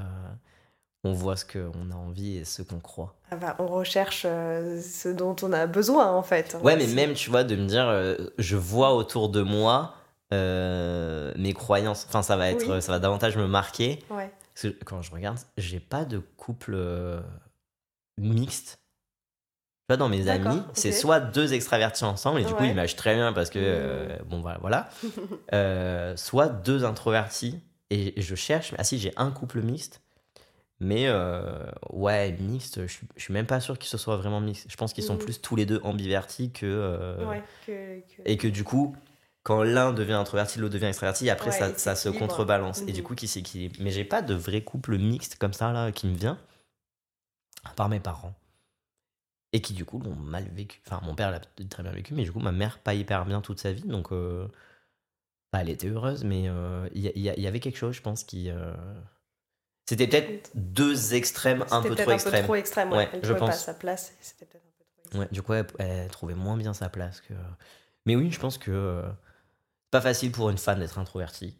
on voit ce qu'on a envie et ce qu'on croit. Ah bah, on recherche euh, ce dont on a besoin, en fait. Ouais, mais même, tu vois, de me dire, je vois autour de moi mes croyances. Enfin, ça va être, Oui. ça va davantage me marquer. Parce que quand je regarde, j'ai pas de couple euh, mixte. Tu vois, dans mes amis, c'est soit deux extravertis ensemble, et du coup, ils matchent très bien parce que, euh, bon, voilà, voilà. Euh, soit deux introvertis, et je cherche, ah si, j'ai un couple mixte, mais euh, ouais, mixte, je suis- je suis même pas sûr qu'ils se soient vraiment mixtes. Je pense qu'ils sont Mhm. plus tous les deux ambivertis que. Ouais, que- que- et que du coup, quand l'un devient introverti, l'autre devient extraverti, après Ouais, ça, se contrebalance. Et du Mhm. coup, qui s'équilibre. Mais j'ai pas de vrai couple mixte comme ça là qui me vient, à part mes parents. Et qui du coup l'ont mal vécu. Enfin, mon père l'a très bien vécu, mais du coup, ma mère pas hyper bien toute sa vie. Donc, euh, bah, elle était heureuse, mais euh, il y, avait quelque chose, je pense, qui. euh, C'était peut-être deux extrêmes un peu trop un peu extrêmes. trop extrême. Ouais, Elle je trouvait pas pense. sa place. C'était peut-être un peu trop extrême. Ouais, du coup, elle, elle trouvait moins bien sa place que. Mais oui, je pense que pas facile pour une femme d'être introvertie.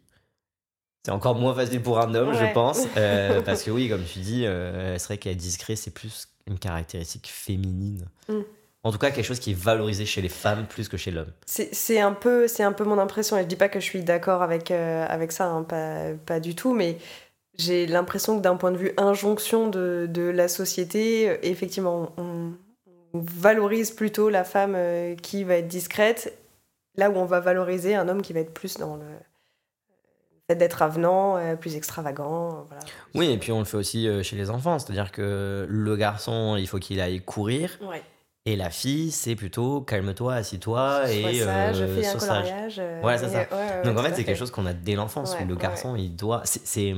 C'est encore moins facile pour un homme, je pense. euh, parce que oui, comme tu dis, euh, c'est vrai qu'être discret, c'est plus une caractéristique féminine. Mm. En tout cas, quelque chose qui est valorisé chez les femmes plus que chez l'homme. C'est un, peu- un peu mon impression. Et je dis pas que je suis d'accord avec, euh, avec ça, hein, pas, pas du tout. Mais j'ai l'impression que d'un point de vue injonction de, de la société, euh, effectivement, on, on valorise plutôt la femme qui va être discrète, là où on va valoriser un homme qui va être plus dans le fait d'être avenant, euh, plus extravagant. euh, Voilà. Oui, et puis on le fait aussi euh, chez les enfants. C'est-à-dire que le garçon, il faut qu'il aille courir. Ouais. Et la fille, c'est plutôt calme-toi, assis-toi et sage, euh, fais un coloriage. euh, Voilà, c'est ça. ouais, ouais, ouais, Donc en fait, c'est quelque chose qu'on a dès l'enfance où le garçon, il doit. c'est- C'est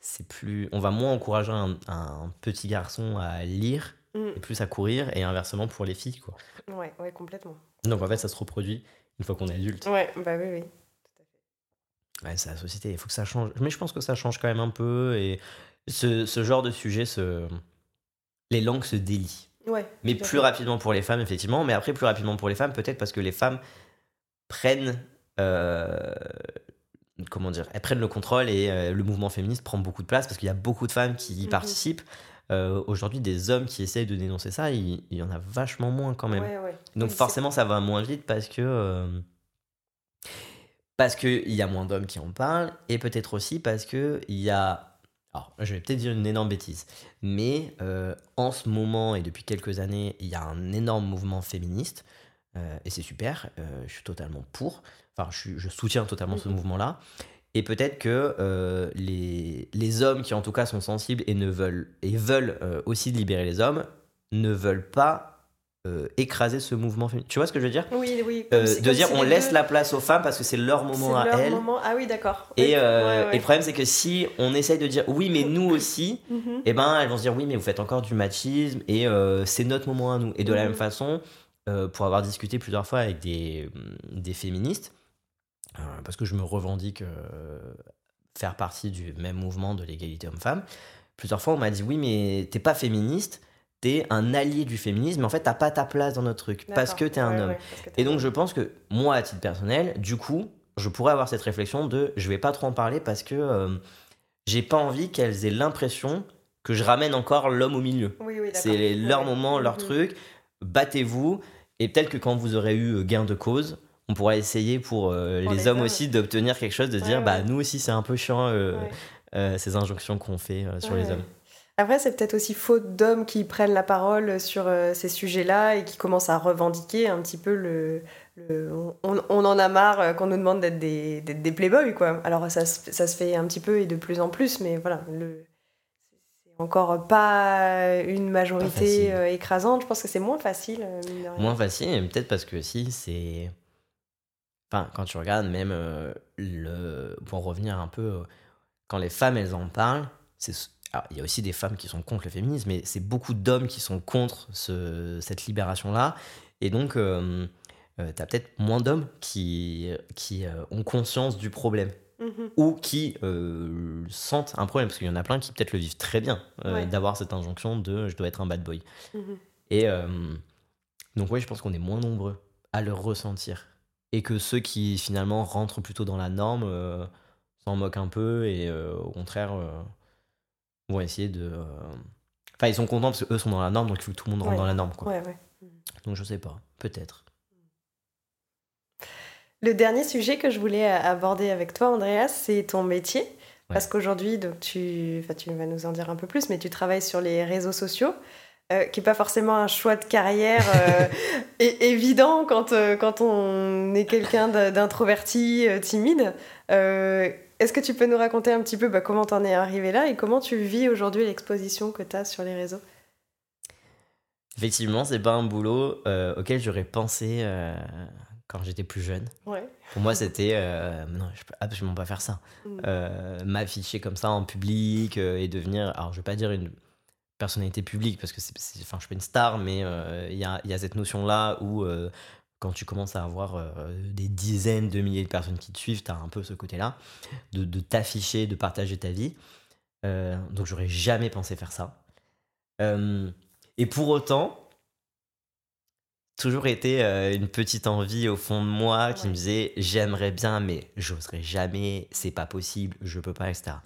c'est plus. On va moins encourager un, un petit garçon à lire Mm. et plus à courir et inversement pour les filles, quoi. Ouais, ouais, complètement. Donc en fait, ça se reproduit une fois qu'on est adulte. Ouais, bah oui, oui. Ouais, c'est la société, il faut que ça change. Mais je pense que ça change quand même un peu et ce, ce genre de sujet, se... les langues se délient. Ouais. Mais plus rapidement pour les femmes, effectivement. Mais après, plus rapidement pour les femmes, peut-être parce que les femmes prennent. euh, comment dire Elles prennent le contrôle et euh, le mouvement féministe prend beaucoup de place parce qu'il y a beaucoup de femmes qui y Mhm. participent. Euh, Aujourd'hui, des hommes qui essayent de dénoncer ça, il, il y en a vachement moins quand même. Ouais, ouais. Donc forcément, ça va moins vite parce que. euh, parce qu'il y a moins d'hommes qui en parlent et peut-être aussi parce qu'il y a. Alors, je vais peut-être dire une énorme bêtise, mais euh, en ce moment et depuis quelques années, il y a un énorme mouvement féministe euh, et c'est super. euh, je suis totalement pour. Enfin, je, soutiens totalement ce mouvement-là. Et peut-être que euh, les, les hommes qui en tout cas sont sensibles et ne veulent et veulent euh, aussi libérer les hommes ne veulent pas euh, écraser ce mouvement féministe. Tu vois ce que je veux dire? Oui, oui. Euh, comme si- De dire si on laisse deux- la place aux femmes parce que c'est leur moment à leur elles. moment. Ah oui, d'accord. Et, Oui, ouais, ouais. et le problème c'est que si on essaye de dire oui mais nous aussi, Mhm. eh ben elles vont se dire oui mais vous faites encore du machisme et c'est notre moment à nous. Et de la Mhm. même façon, pour avoir discuté plusieurs fois avec des, des féministes, parce que je me revendique euh, faire partie du même mouvement de l'égalité homme-femme, plusieurs fois on m'a dit oui mais t'es pas féministe, t'es un allié du féminisme, mais en fait t'as pas ta place dans notre truc parce que t'es un Ouais, homme. ouais, Et donc je pense que moi, à titre personnel, du coup, je pourrais avoir cette réflexion de je vais pas trop en parler parce que euh, j'ai pas envie qu'elles aient l'impression que je ramène encore l'homme au milieu. Oui, oui. C'est leur Ouais. moment, leur Mhm. truc. battez-vous. Et peut-être que quand vous aurez eu gain de cause, on pourra essayer pour, les, les hommes hommes. aussi d'obtenir quelque chose, de Ouais, dire, bah nous aussi c'est un peu chiant euh, Ouais. euh, ces injonctions qu'on fait euh, sur les hommes. Après, c'est peut-être aussi faute d'hommes qui prennent la parole sur euh, ces sujets-là et qui commencent à revendiquer un petit peu le. le- on, on en a marre euh, qu'on nous demande d'être des, des playboys, quoi. Alors, ça, se- ça se fait un petit peu et de plus en plus, mais voilà. Le, c'est encore pas une majorité euh, écrasante. Je pense que c'est moins facile, euh, mine de rien. Moins facile, peut-être parce que si c'est. Enfin, quand tu regardes, même euh, le. Pour revenir un peu. euh, Quand les femmes, elles en parlent, c'est. alors, il y a aussi des femmes qui sont contre le féminisme, mais c'est beaucoup d'hommes qui sont contre ce- cette libération-là. Et donc, euh, euh, t'as peut-être moins d'hommes qui, qui ont conscience du problème Mhm. ou qui euh, sentent un problème, parce qu'il y en a plein qui peut-être le vivent très bien, euh, Ouais. d'avoir cette injonction de je dois être un bad boy. Mhm. Et euh, donc, oui, je pense qu'on est moins nombreux à le ressentir. Et que ceux qui finalement rentrent plutôt dans la norme euh, s'en moquent un peu et euh, au contraire euh, vont essayer de. Enfin, ils sont contents parce qu'eux sont dans la norme, donc il faut que tout le monde rentre Ouais. dans la norme. Quoi. Ouais, ouais. Donc, je sais pas, peut-être. Le dernier sujet que je voulais aborder avec toi, Andreas, c'est ton métier. Parce qu'aujourd'hui, tu, enfin, tu vas nous en dire un peu plus, mais tu travailles sur les réseaux sociaux, euh, qui n'est pas forcément un choix de carrière euh, évident quand, euh, quand on est quelqu'un d'introverti, euh, timide. Euh, Est-ce que tu peux nous raconter un petit peu bah, comment t'en es arrivé là et comment tu vis aujourd'hui l'exposition que tu as sur les réseaux? Effectivement, c'est pas un boulot euh, auquel j'aurais pensé euh, quand j'étais plus jeune. Ouais. Pour moi, c'était euh, non, je peux absolument pas faire ça. Mm. Euh, M'afficher comme ça en public euh, et devenir, alors je vais pas dire une personnalité publique parce que c'est, enfin, je suis pas une star, mais euh, il y, a, il y a cette notion-là où euh, quand tu commences à avoir euh, des dizaines de milliers de personnes qui te suivent, tu as un peu ce côté-là de, de t'afficher, de partager ta vie. Donc j'aurais jamais pensé faire ça. Et pour autant, toujours été une petite envie au fond de moi qui Ouais. me disait j'aimerais bien, mais j'oserais jamais, c'est pas possible, je peux pas, etc.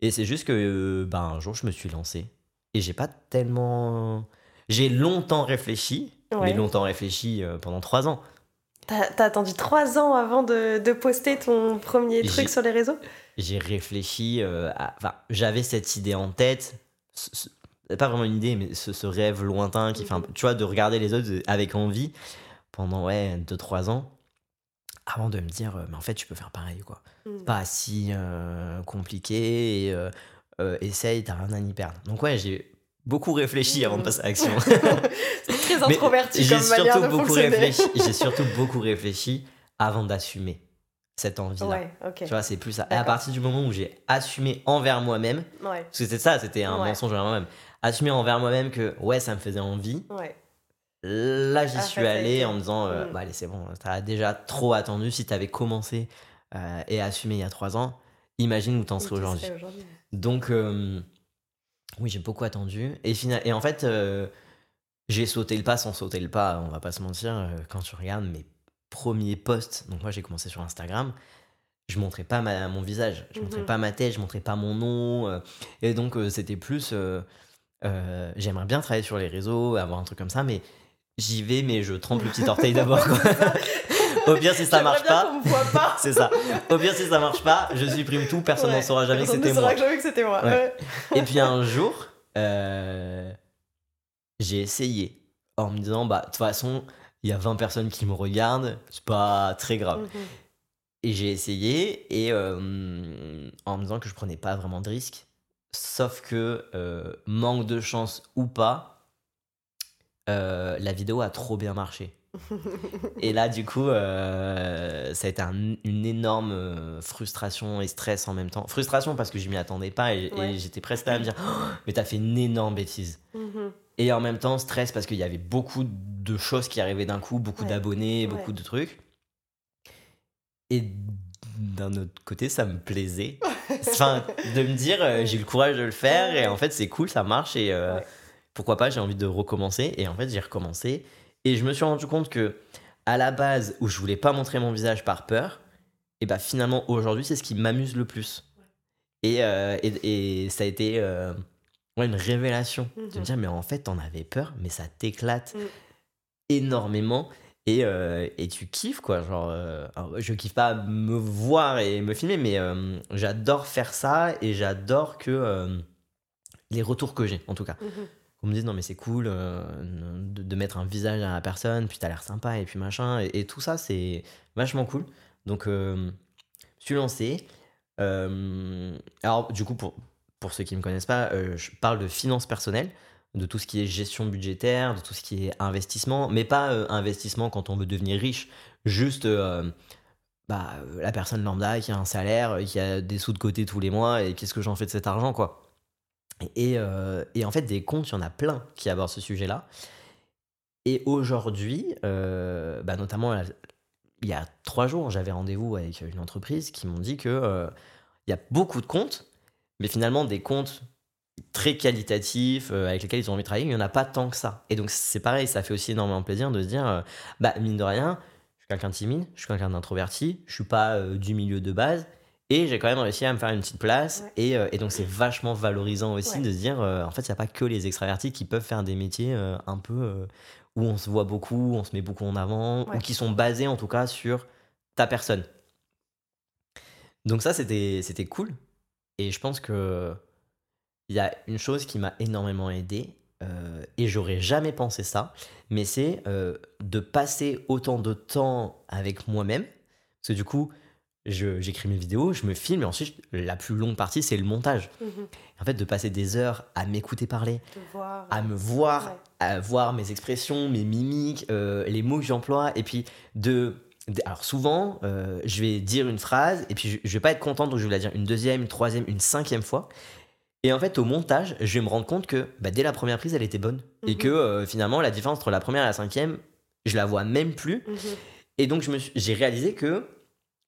Et c'est juste que ben, un jour je me suis lancé et j'ai pas tellement. J'ai longtemps réfléchi, Ouais. mais longtemps réfléchi euh, pendant trois ans. T'as attendu trois ans avant de, de poster ton premier truc sur les réseaux? J'ai réfléchi, euh, à- enfin, j'avais cette idée en tête, ce- ce- pas vraiment une idée, mais ce, ce rêve lointain qui fait un peu- tu vois, de regarder les autres avec envie pendant, ouais, 2-3 ans, avant de me dire, euh, mais en fait, tu peux faire pareil, quoi. Mm. Pas si euh, compliqué, et euh, euh, essaye, t'as rien à y perdre. Donc, ouais, j'ai beaucoup réfléchi avant de passer à l'action. C'est très introverti j'ai comme manière surtout de beaucoup réfléchi, j'ai surtout beaucoup réfléchi avant d'assumer cette envie-là. Ouais. Tu vois, c'est plus ça. Et à partir du moment où j'ai assumé envers moi-même, Ouais, parce que c'était ça, c'était un Ouais. mensonge envers moi-même, assumer envers moi-même que ouais, ça me faisait envie, là j'y Ah, suis allé en me disant, euh, Mm. bah allez, c'est bon, t'as déjà trop attendu. Si t'avais commencé euh, et assumé il y a trois ans, imagine où t'en serais aujourd'hui. Donc, euh, oui, j'ai beaucoup attendu. Et, fina- et en fait, euh, j'ai sauté le pas sans sauter le pas, on va pas se mentir. euh, Quand tu regardes mes premiers posts, donc moi j'ai commencé sur Instagram, je montrais pas ma- mon visage, je montrais Mhm. pas ma tête, je montrais pas mon nom. euh, et donc, euh, c'était plus. euh, J'aimerais bien travailler sur les réseaux, avoir un truc comme ça, mais j'y vais, mais je trempe le petit orteil d'abord. Au pire, si ça marche pas. C'est ça. Au pire, si ça marche pas, je supprime tout, personne n'en Ouais. saura jamais que Personne ne c'était saura moi. jamais que c'était moi. Ouais. Et puis un jour, euh, j'ai essayé en me disant, bah, de toute façon, il y a 20 personnes qui me regardent, c'est pas très grave. Mhm. Et j'ai essayé, et euh, en me disant que je prenais pas vraiment de risques, sauf que, euh, manque de chance ou pas, euh, la vidéo a trop bien marché. Et là, du coup, euh, ça a été un- une énorme euh, frustration et stress en même temps. Frustration parce que je m'y attendais pas et, j'étais presque à me dire Oh, Mais t'as fait une énorme bêtise. Mhm. Et en même temps, stress parce qu'il y avait beaucoup de choses qui arrivaient d'un coup, beaucoup Ouais. d'abonnés, Ouais. beaucoup de trucs. Et d'un autre côté, ça me plaisait. enfin, de me dire euh, J'ai le courage de le faire et en fait, c'est cool, ça marche et euh, pourquoi pas, j'ai envie de recommencer. Et en fait, j'ai recommencé. Et je me suis rendu compte que, à la base, où je voulais pas montrer mon visage par peur, et bah finalement, aujourd'hui, c'est ce qui m'amuse le plus. Et, euh, et, et ça a été euh, ouais, une révélation. De Mhm. me dire, mais en fait, t'en avais peur, mais ça t'éclate. Mm. énormément et, euh, et tu kiffes quoi. Genre, je kiffe pas me voir et me filmer, mais j'adore faire ça et j'adore que les retours que j'ai en tout cas. Mhm. On me dit non mais c'est cool euh, de, mettre un visage à la personne, puis t'as l'air sympa et puis machin et, tout ça c'est vachement cool. Donc euh, je suis lancé. Euh, alors du coup pour, pour ceux qui ne me connaissent pas, je parle de finances personnelles, de tout ce qui est gestion budgétaire, de tout ce qui est investissement, mais pas investissement quand on veut devenir riche, juste bah, la personne lambda qui a un salaire, qui a des sous de côté tous les mois et qu'est-ce que j'en fais de cet argent quoi. Et, euh, et en fait, des comptes, il y en a plein qui abordent ce sujet-là. Et aujourd'hui, euh, bah, notamment il y a trois jours, j'avais rendez-vous avec une entreprise qui m'ont dit que euh, il y a beaucoup de comptes, mais finalement des comptes très qualitatifs euh, avec lesquels ils ont envie de travailler, il n'y en a pas tant que ça. Et donc c'est pareil, ça fait aussi énormément plaisir de se dire, bah mine de rien, je suis quelqu'un de timide, je suis quelqu'un d'introverti, je suis pas du milieu de base, et j'ai quand même réussi à me faire une petite place. Ouais. Et, euh, et donc c'est vachement valorisant aussi Ouais. de se dire, euh, en fait, il n'y a pas que les extravertis qui peuvent faire des métiers euh, un peu où on se voit beaucoup, on se met beaucoup en avant, Ouais. ou qui sont basés en tout cas sur ta personne. Donc ça, c'était c'était cool. Et je pense que il y a une chose qui m'a énormément aidé, et j'aurais jamais pensé ça, mais c'est de passer autant de temps avec moi-même. Parce que du coup, j'écris mes vidéos, je me filme, et ensuite, la plus longue partie, c'est le montage. Mhm. En fait, de passer des heures à m'écouter parler, voir. à me voir, Ouais. à voir mes expressions, mes mimiques, euh, les mots que j'emploie, et puis de... Alors souvent, euh, je vais dire une phrase, et puis je, je vais pas être content, donc je vais la dire une deuxième, une troisième, une cinquième fois. Et en fait, au montage, je vais me rendre compte que bah, dès la première prise, elle était bonne. Et Mhm. que euh, finalement, la différence entre la première et la cinquième, je la vois même plus. Mhm. Et donc, j'ai réalisé que,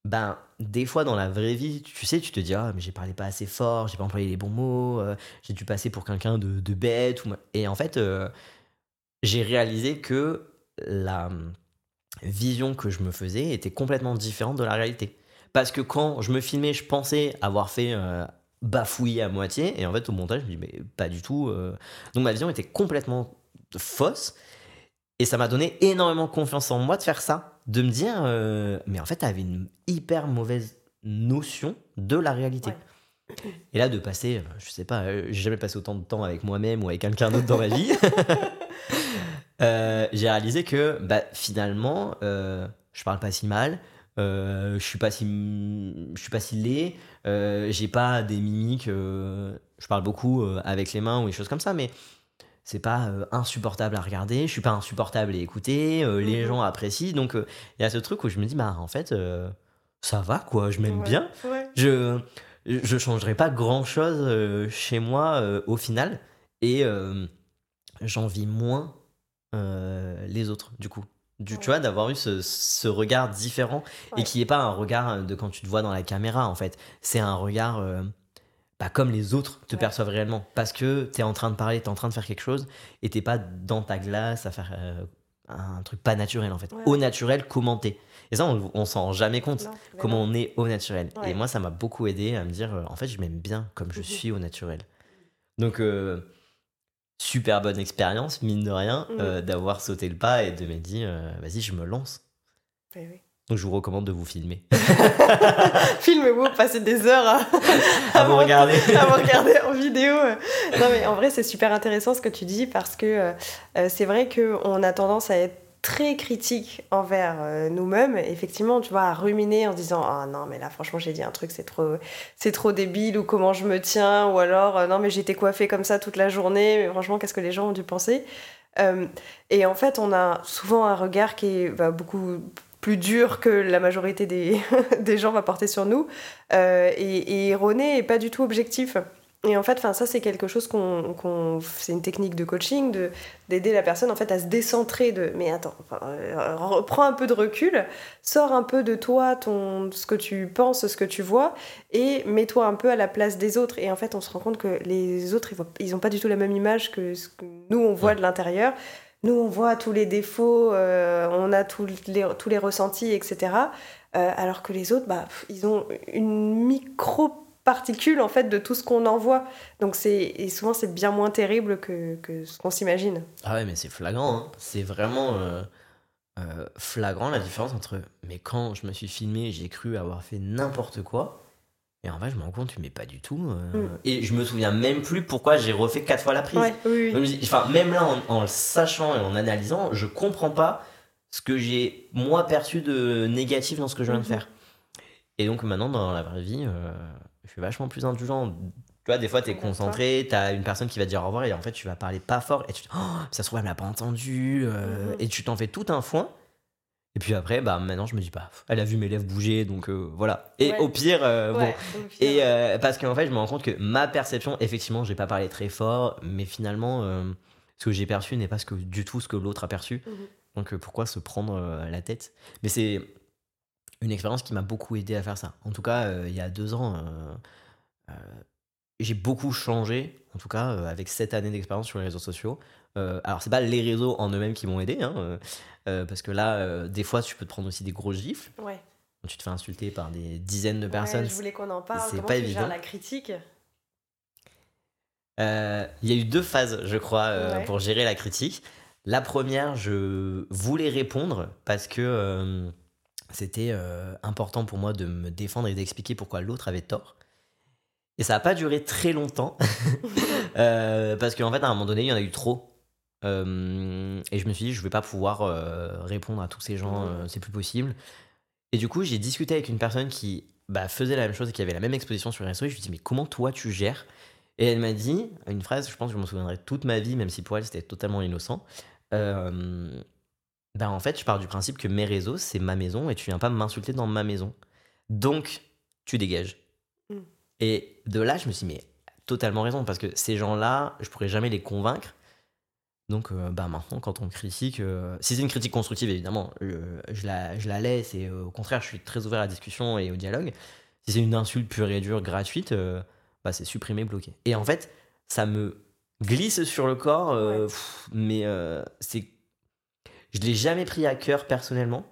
ben, des fois dans la vraie vie, tu sais, tu te dis, ah, mais j'ai parlé pas assez fort, j'ai pas employé les bons mots, euh, j'ai dû passer pour quelqu'un de, bête. Ou... Et en fait, euh, j'ai réalisé que la hum, vision que je me faisais était complètement différente de la réalité. Parce que quand je me filmais, je pensais avoir fait euh, bafouiller à moitié, et en fait, au montage, je me dis, mais pas du tout. euh. Donc, ma vision était complètement fausse. Et ça m'a donné énormément confiance en moi de faire ça, de me dire, euh, mais en fait, t'avais une hyper mauvaise notion de la réalité. Ouais. Et là, de passer, euh, je sais pas, euh, j'ai jamais passé autant de temps avec moi-même ou avec quelqu'un d'autre dans ma vie. Euh, j'ai réalisé que bah, finalement, euh, je parle pas si mal, euh, je suis pas si, je suis pas si laid, euh, j'ai pas des mimiques, euh, je parle beaucoup avec les mains ou des choses comme ça, mais c'est pas euh, insupportable à regarder, je suis pas insupportable à écouter, euh, les Mhm. gens apprécient, donc euh, il y a ce truc où je me dis, bah en fait, euh, ça va quoi, je m'aime Ouais. bien, Ouais. je je changerai pas grand chose chez moi euh, au final et euh, j'envie moins euh, les autres du coup du, tu vois d'avoir eu ce, ce regard différent et qui est pas un regard de quand tu te vois dans la caméra en fait c'est un regard euh, pas comme les autres te Ouais. perçoivent réellement parce que t'es en train de parler t'es en train de faire quelque chose et t'es pas dans ta glace à faire euh, un truc pas naturel en fait Ouais. au naturel commenté et ça on, on s'en rend jamais compte Non, comment on est au naturel. Ouais. Et moi, ça m'a beaucoup aidé à me dire, euh, en fait, je m'aime bien comme je Mhm. suis au naturel. Donc, euh, super bonne expérience, mine de rien, Mhm. d'avoir sauté le pas et de me dire, vas-y, je me lance. Oui, oui. Donc, je vous recommande de vous filmer. Filmez-vous, passez des heures à, à vous regarder. à vous regarder en vidéo. Non, mais en vrai, c'est super intéressant ce que tu dis parce que euh, c'est vrai qu'on a tendance à être très critique envers euh, nous-mêmes. Effectivement, tu vois, à ruminer en se disant Ah non, mais là, franchement, j'ai dit un truc, c'est trop, c'est trop débile, ou comment je me tiens, ou alors euh, Non, mais j'étais coiffée comme ça toute la journée, mais franchement, qu'est-ce que les gens ont dû penser? Euh, Et en fait, on a souvent un regard qui est bah, beaucoup plus dur que la majorité des, des gens va porter sur nous, euh, et, et erroné et pas du tout objectif. Et en fait, enfin, ça, c'est quelque chose qu'on, c'est une technique de coaching, de, d'aider la personne en fait à se décentrer de. Mais attends, enfin, euh, reprends un peu de recul, sors un peu de toi, ton, ce que tu penses, ce que tu vois, et mets-toi un peu à la place des autres. Et en fait, on se rend compte que les autres, ils, voient- ils ont pas du tout la même image que ce que nous on voit de l'intérieur. Nous, on voit tous les défauts, euh, on a tous les, tous les ressentis, etc. Euh, alors que les autres, bah, ils ont une micro particules en fait de tout ce qu'on envoie. Donc c'est et souvent c'est bien moins terrible que, que ce qu'on s'imagine. Ah ouais, mais c'est flagrant. hein. C'est vraiment euh, flagrant la différence entre. Mais quand je me suis filmé, j'ai cru avoir fait n'importe quoi. Et en vrai, je me rends compte, mais pas du tout. euh, Mm. Et je me souviens même plus pourquoi j'ai refait quatre fois la prise. Ouais, oui, oui. Enfin, même là, en, en le sachant et en analysant, je comprends pas ce que j'ai moi perçu de négatif dans ce que je viens de Mhm. faire. Et donc maintenant, dans la vraie vie, euh, je suis vachement plus indulgent. Tu vois, des fois, tu es D'accord. concentré, tu as une personne qui va te dire au revoir et en fait, tu vas parler pas fort et tu te dis, oh, ça se trouve, elle m'a pas entendu. euh, Mhm. Et tu t'en fais tout un foin. Et puis après, bah, maintenant, je me dis, bah, elle a vu mes lèvres bouger, donc euh, voilà. Et Ouais. au pire, euh, bon, Ouais, au pire, et euh, parce qu'en fait, je me rends compte que ma perception, effectivement, j'ai pas parlé très fort, mais finalement, ce que j'ai perçu n'est pas ce que, du tout ce que l'autre a perçu. Mhm. Donc pourquoi se prendre la tête? Mais c'est une expérience qui m'a beaucoup aidé à faire ça. En tout cas, il y a deux ans, j'ai beaucoup changé, en tout cas, euh, avec cette année d'expérience sur les réseaux sociaux. Euh, alors, c'est pas les réseaux en eux-mêmes qui m'ont aidé, hein, euh, euh, parce que là, des fois, tu peux te prendre aussi des gros gifles. Ouais. Tu te fais insulter par des dizaines de personnes. Ouais, je voulais qu'on en parle. c'est pas tu évident. la critique? Il y a eu deux phases, je crois, Ouais. pour gérer la critique. La première, je voulais répondre parce que c'était important pour moi de me défendre et d'expliquer pourquoi l'autre avait tort. Et ça n'a pas duré très longtemps Euh, parce qu'en fait, à un moment donné, il y en a eu trop. Euh, et je me suis dit, je vais pas pouvoir euh, répondre à tous ces gens, c'est plus possible. Et du coup, j'ai discuté avec une personne qui bah, faisait la même chose et qui avait la même exposition sur les réseaux. Et je lui ai dit, mais comment toi tu gères? Et elle m'a dit une phrase, je pense que je m'en souviendrai toute ma vie, même si pour elle c'était totalement innocent. Bah, en fait, je pars du principe que mes réseaux, c'est ma maison et tu viens pas m'insulter dans ma maison. Donc, tu dégages. Et de là, je me suis dit, mais totalement raison, parce que ces gens-là, je pourrais jamais les convaincre. Donc, euh, bah maintenant, quand on critique, euh, si c'est une critique constructive, évidemment, euh, je, la, je la laisse et euh, au contraire, je suis très ouvert à la discussion et au dialogue. Si c'est une insulte pure et dure, gratuite, bah, c'est supprimé, bloqué. Et en fait, ça me glisse sur le corps, Ouais. pff, mais c'est. Je l'ai jamais pris à cœur personnellement.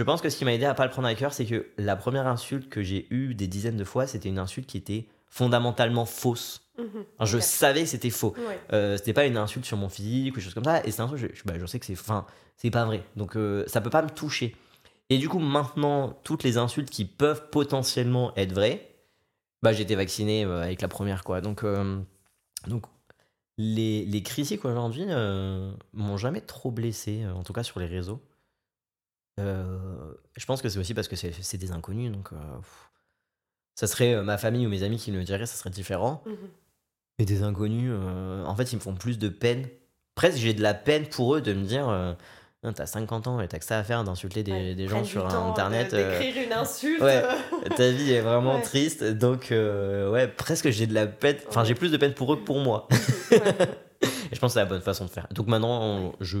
Je pense que ce qui m'a aidé à pas le prendre à cœur, c'est que la première insulte que j'ai eue des dizaines de fois, c'était une insulte qui était fondamentalement fausse. Mhm. Je savais que c'était faux. Ouais. Euh, c'était pas une insulte sur mon physique ou des choses comme ça. Et c'est un truc, je, je- bah, je sais que c'est, enfin, c'est pas vrai. Donc euh, ça peut pas me toucher. Et du coup, maintenant, toutes les insultes qui peuvent potentiellement être vraies, bah j'ai été vacciné euh, avec la première quoi. Donc, euh, donc les, les critiques aujourd'hui euh, m'ont jamais trop blessé, en tout cas sur les réseaux. Euh, je pense que c'est aussi parce que c'est, des inconnus. Donc euh, ça serait euh, ma famille ou mes amis qui me le diraient, ça serait différent. Mhm. Mais des inconnus, euh, en fait, ils me font plus de peine. Presque, j'ai de la peine pour eux de me dire T'as 50 ans et t'as que ça à faire d'insulter des, Ouais, des prennent gens sur Internet. D'écrire une insulte. ouais. ta vie est vraiment Ouais. triste. Donc, ouais, presque, j'ai de la peine. Enfin, j'ai plus de peine pour eux que pour moi. Et je pense que c'est la bonne façon de faire. Donc maintenant, on- je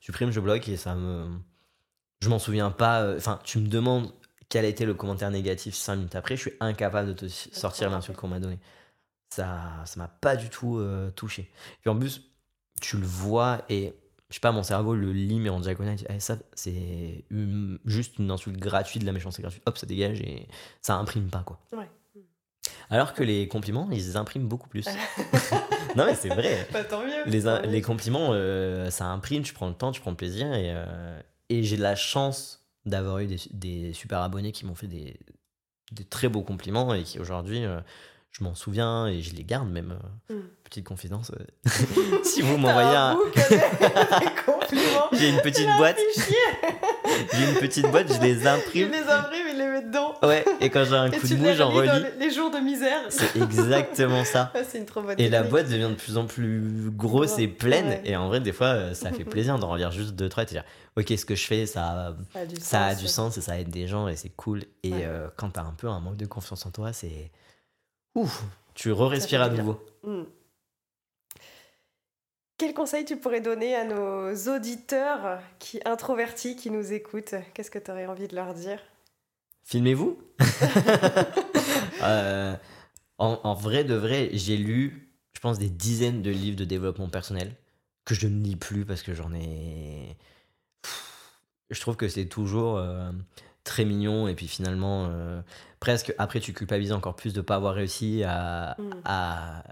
supprime, je bloque et ça me. Je m'en souviens pas. euh, Enfin, tu me demandes quel a été le commentaire négatif 5 minutes après, je suis incapable de te sortir l'insulte qu'on m'a donnée. Ça ça m'a pas du tout euh, touché. Puis en plus, tu le vois et je sais pas, mon cerveau le lit mais en diagonale. Eh, ça, c'est une- juste une insulte gratuite, de la méchanceté gratuite. Hop, ça dégage et ça imprime pas quoi. Ouais. Alors que les compliments, ils impriment beaucoup plus. non mais c'est vrai. Bah, tant mieux. Les, tant mieux. les compliments, euh, ça imprime, tu prends le temps, tu prends le plaisir. Et, euh, et j'ai la chance d'avoir eu des, super abonnés qui m'ont fait des, des très beaux compliments et qui aujourd'hui, euh, je m'en souviens et je les garde même. euh, Mm. Petite confidence. euh, si vous m'envoyez un. J'ai une petite boîte, j'ai une petite boîte, je les imprime. les imprime, il les met dedans. Ouais, et quand j'ai un Et coup de mou, j'en relis les- les jours de misère. C'est exactement ça. C'est une trop bonne Et la boîte devient de plus en plus grosse et pleine. Ouais. Et en vrai, des fois, euh, ça fait plaisir d'en relire juste deux, trois et de dire Ok, ce que je fais, ça, Ça a du ça a sens. du sens et ça aide des gens et c'est cool. Et euh, quand t'as un peu un manque de confiance en toi, c'est. Ouf Tu re-respires à nouveau. Hmm. Quel conseil tu pourrais donner à nos auditeurs qui introvertis qui nous écoutent? Qu'est-ce que tu aurais envie de leur dire? Filmez-vous Euh, en, en vrai de vrai, j'ai lu, je pense, des dizaines de livres de développement personnel que je ne lis plus parce que j'en ai. Je trouve que c'est toujours. euh, très mignon et puis finalement euh, presque après tu culpabilises encore plus de pas avoir réussi à, Mm. à,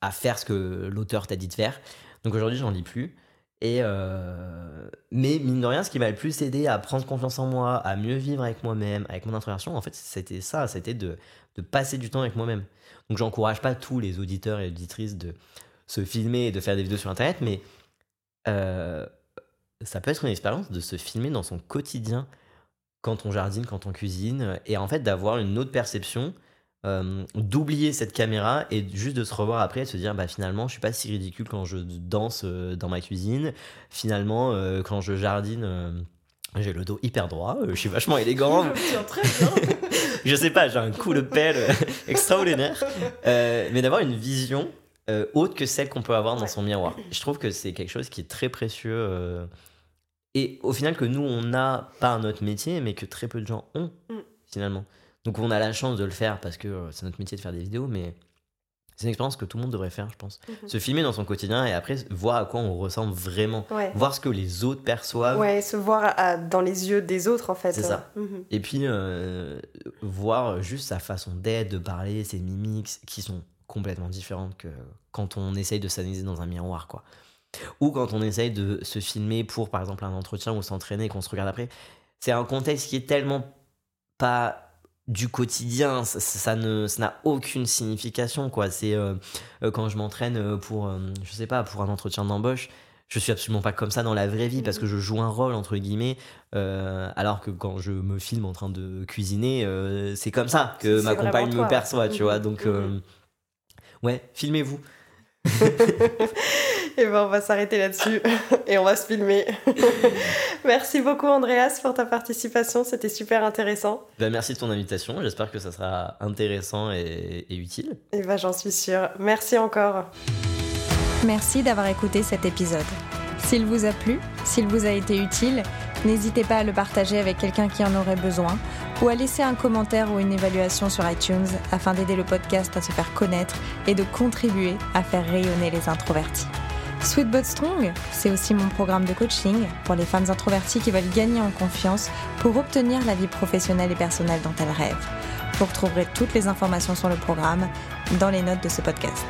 à faire ce que l'auteur t'a dit de faire. Donc aujourd'hui j'en lis plus. Et euh, mais mine de rien, ce qui m'a le plus aidé à prendre confiance en moi, à mieux vivre avec moi-même, avec mon introversion, en fait, c'était ça, c'était de, de passer du temps avec moi-même. Donc j'encourage pas tous les auditeurs et auditrices de se filmer et de faire des vidéos sur Internet, mais euh, ça peut être une expérience de se filmer dans son quotidien quand on jardine, quand on cuisine, et en fait d'avoir une autre perception, euh, d'oublier cette caméra et juste de se revoir après et de se dire bah finalement je suis pas si ridicule quand je danse euh, dans ma cuisine, finalement euh, quand je jardine j'ai le dos hyper droit, je suis vachement élégant, Je sais pas, j'ai un coup de pelle extraordinaire, mais d'avoir une vision autre que celle qu'on peut avoir dans son miroir. Je trouve que c'est quelque chose qui est très précieux et au final que nous on n'a pas un autre métier, mais que très peu de gens ont Mm. finalement. Donc on a la chance de le faire parce que euh, c'est notre métier de faire des vidéos, mais c'est une expérience que tout le monde devrait faire, je pense. Mhm. Se filmer dans son quotidien et après voir à quoi on ressemble vraiment, Ouais. voir ce que les autres perçoivent. Ouais, se voir à- dans les yeux des autres en fait. C'est ça. Mhm. Et puis, euh, voir juste sa façon d'être, de parler, ses mimiques, qui sont complètement différentes que quand on essaye de s'analyser dans un miroir, quoi. Ou quand on essaye de se filmer pour, par exemple, un entretien ou s'entraîner et qu'on se regarde après. C'est un contexte qui est tellement pas du quotidien, ça, ça ne, ça n'a aucune signification, quoi. C'est euh, euh, quand je m'entraîne euh, pour, euh, je sais pas, pour un entretien d'embauche, je suis absolument pas comme ça dans la vraie vie parce que je joue un rôle, entre guillemets, euh, alors que quand je me filme en train de cuisiner, c'est comme ça que ma compagne me perçoit, tu vois. Mhm, Donc, euh, ouais, filmez-vous. Et ben on va s'arrêter là-dessus et on va se filmer. Merci beaucoup Andreas pour ta participation, c'était super intéressant. Ben, merci de ton invitation. J'espère que ça sera intéressant et, et utile. Et ben j'en suis sûre. Merci encore. Merci d'avoir écouté cet épisode. S'il vous a plu, s'il vous a été utile, n'hésitez pas à le partager avec quelqu'un qui en aurait besoin ou à laisser un commentaire ou une évaluation sur iTunes afin d'aider le podcast à se faire connaître et de contribuer à faire rayonner les introvertis. Sweet But Strong, c'est aussi mon programme de coaching pour les femmes introverties qui veulent gagner en confiance pour obtenir la vie professionnelle et personnelle dont elles rêvent. Vous retrouverez toutes les informations sur le programme dans les notes de ce podcast.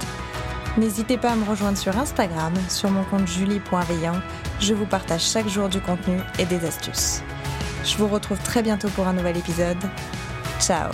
N'hésitez pas à me rejoindre sur Instagram, sur mon compte julie.veillant. Je vous partage chaque jour du contenu et des astuces. Je vous retrouve très bientôt pour un nouvel épisode. Ciao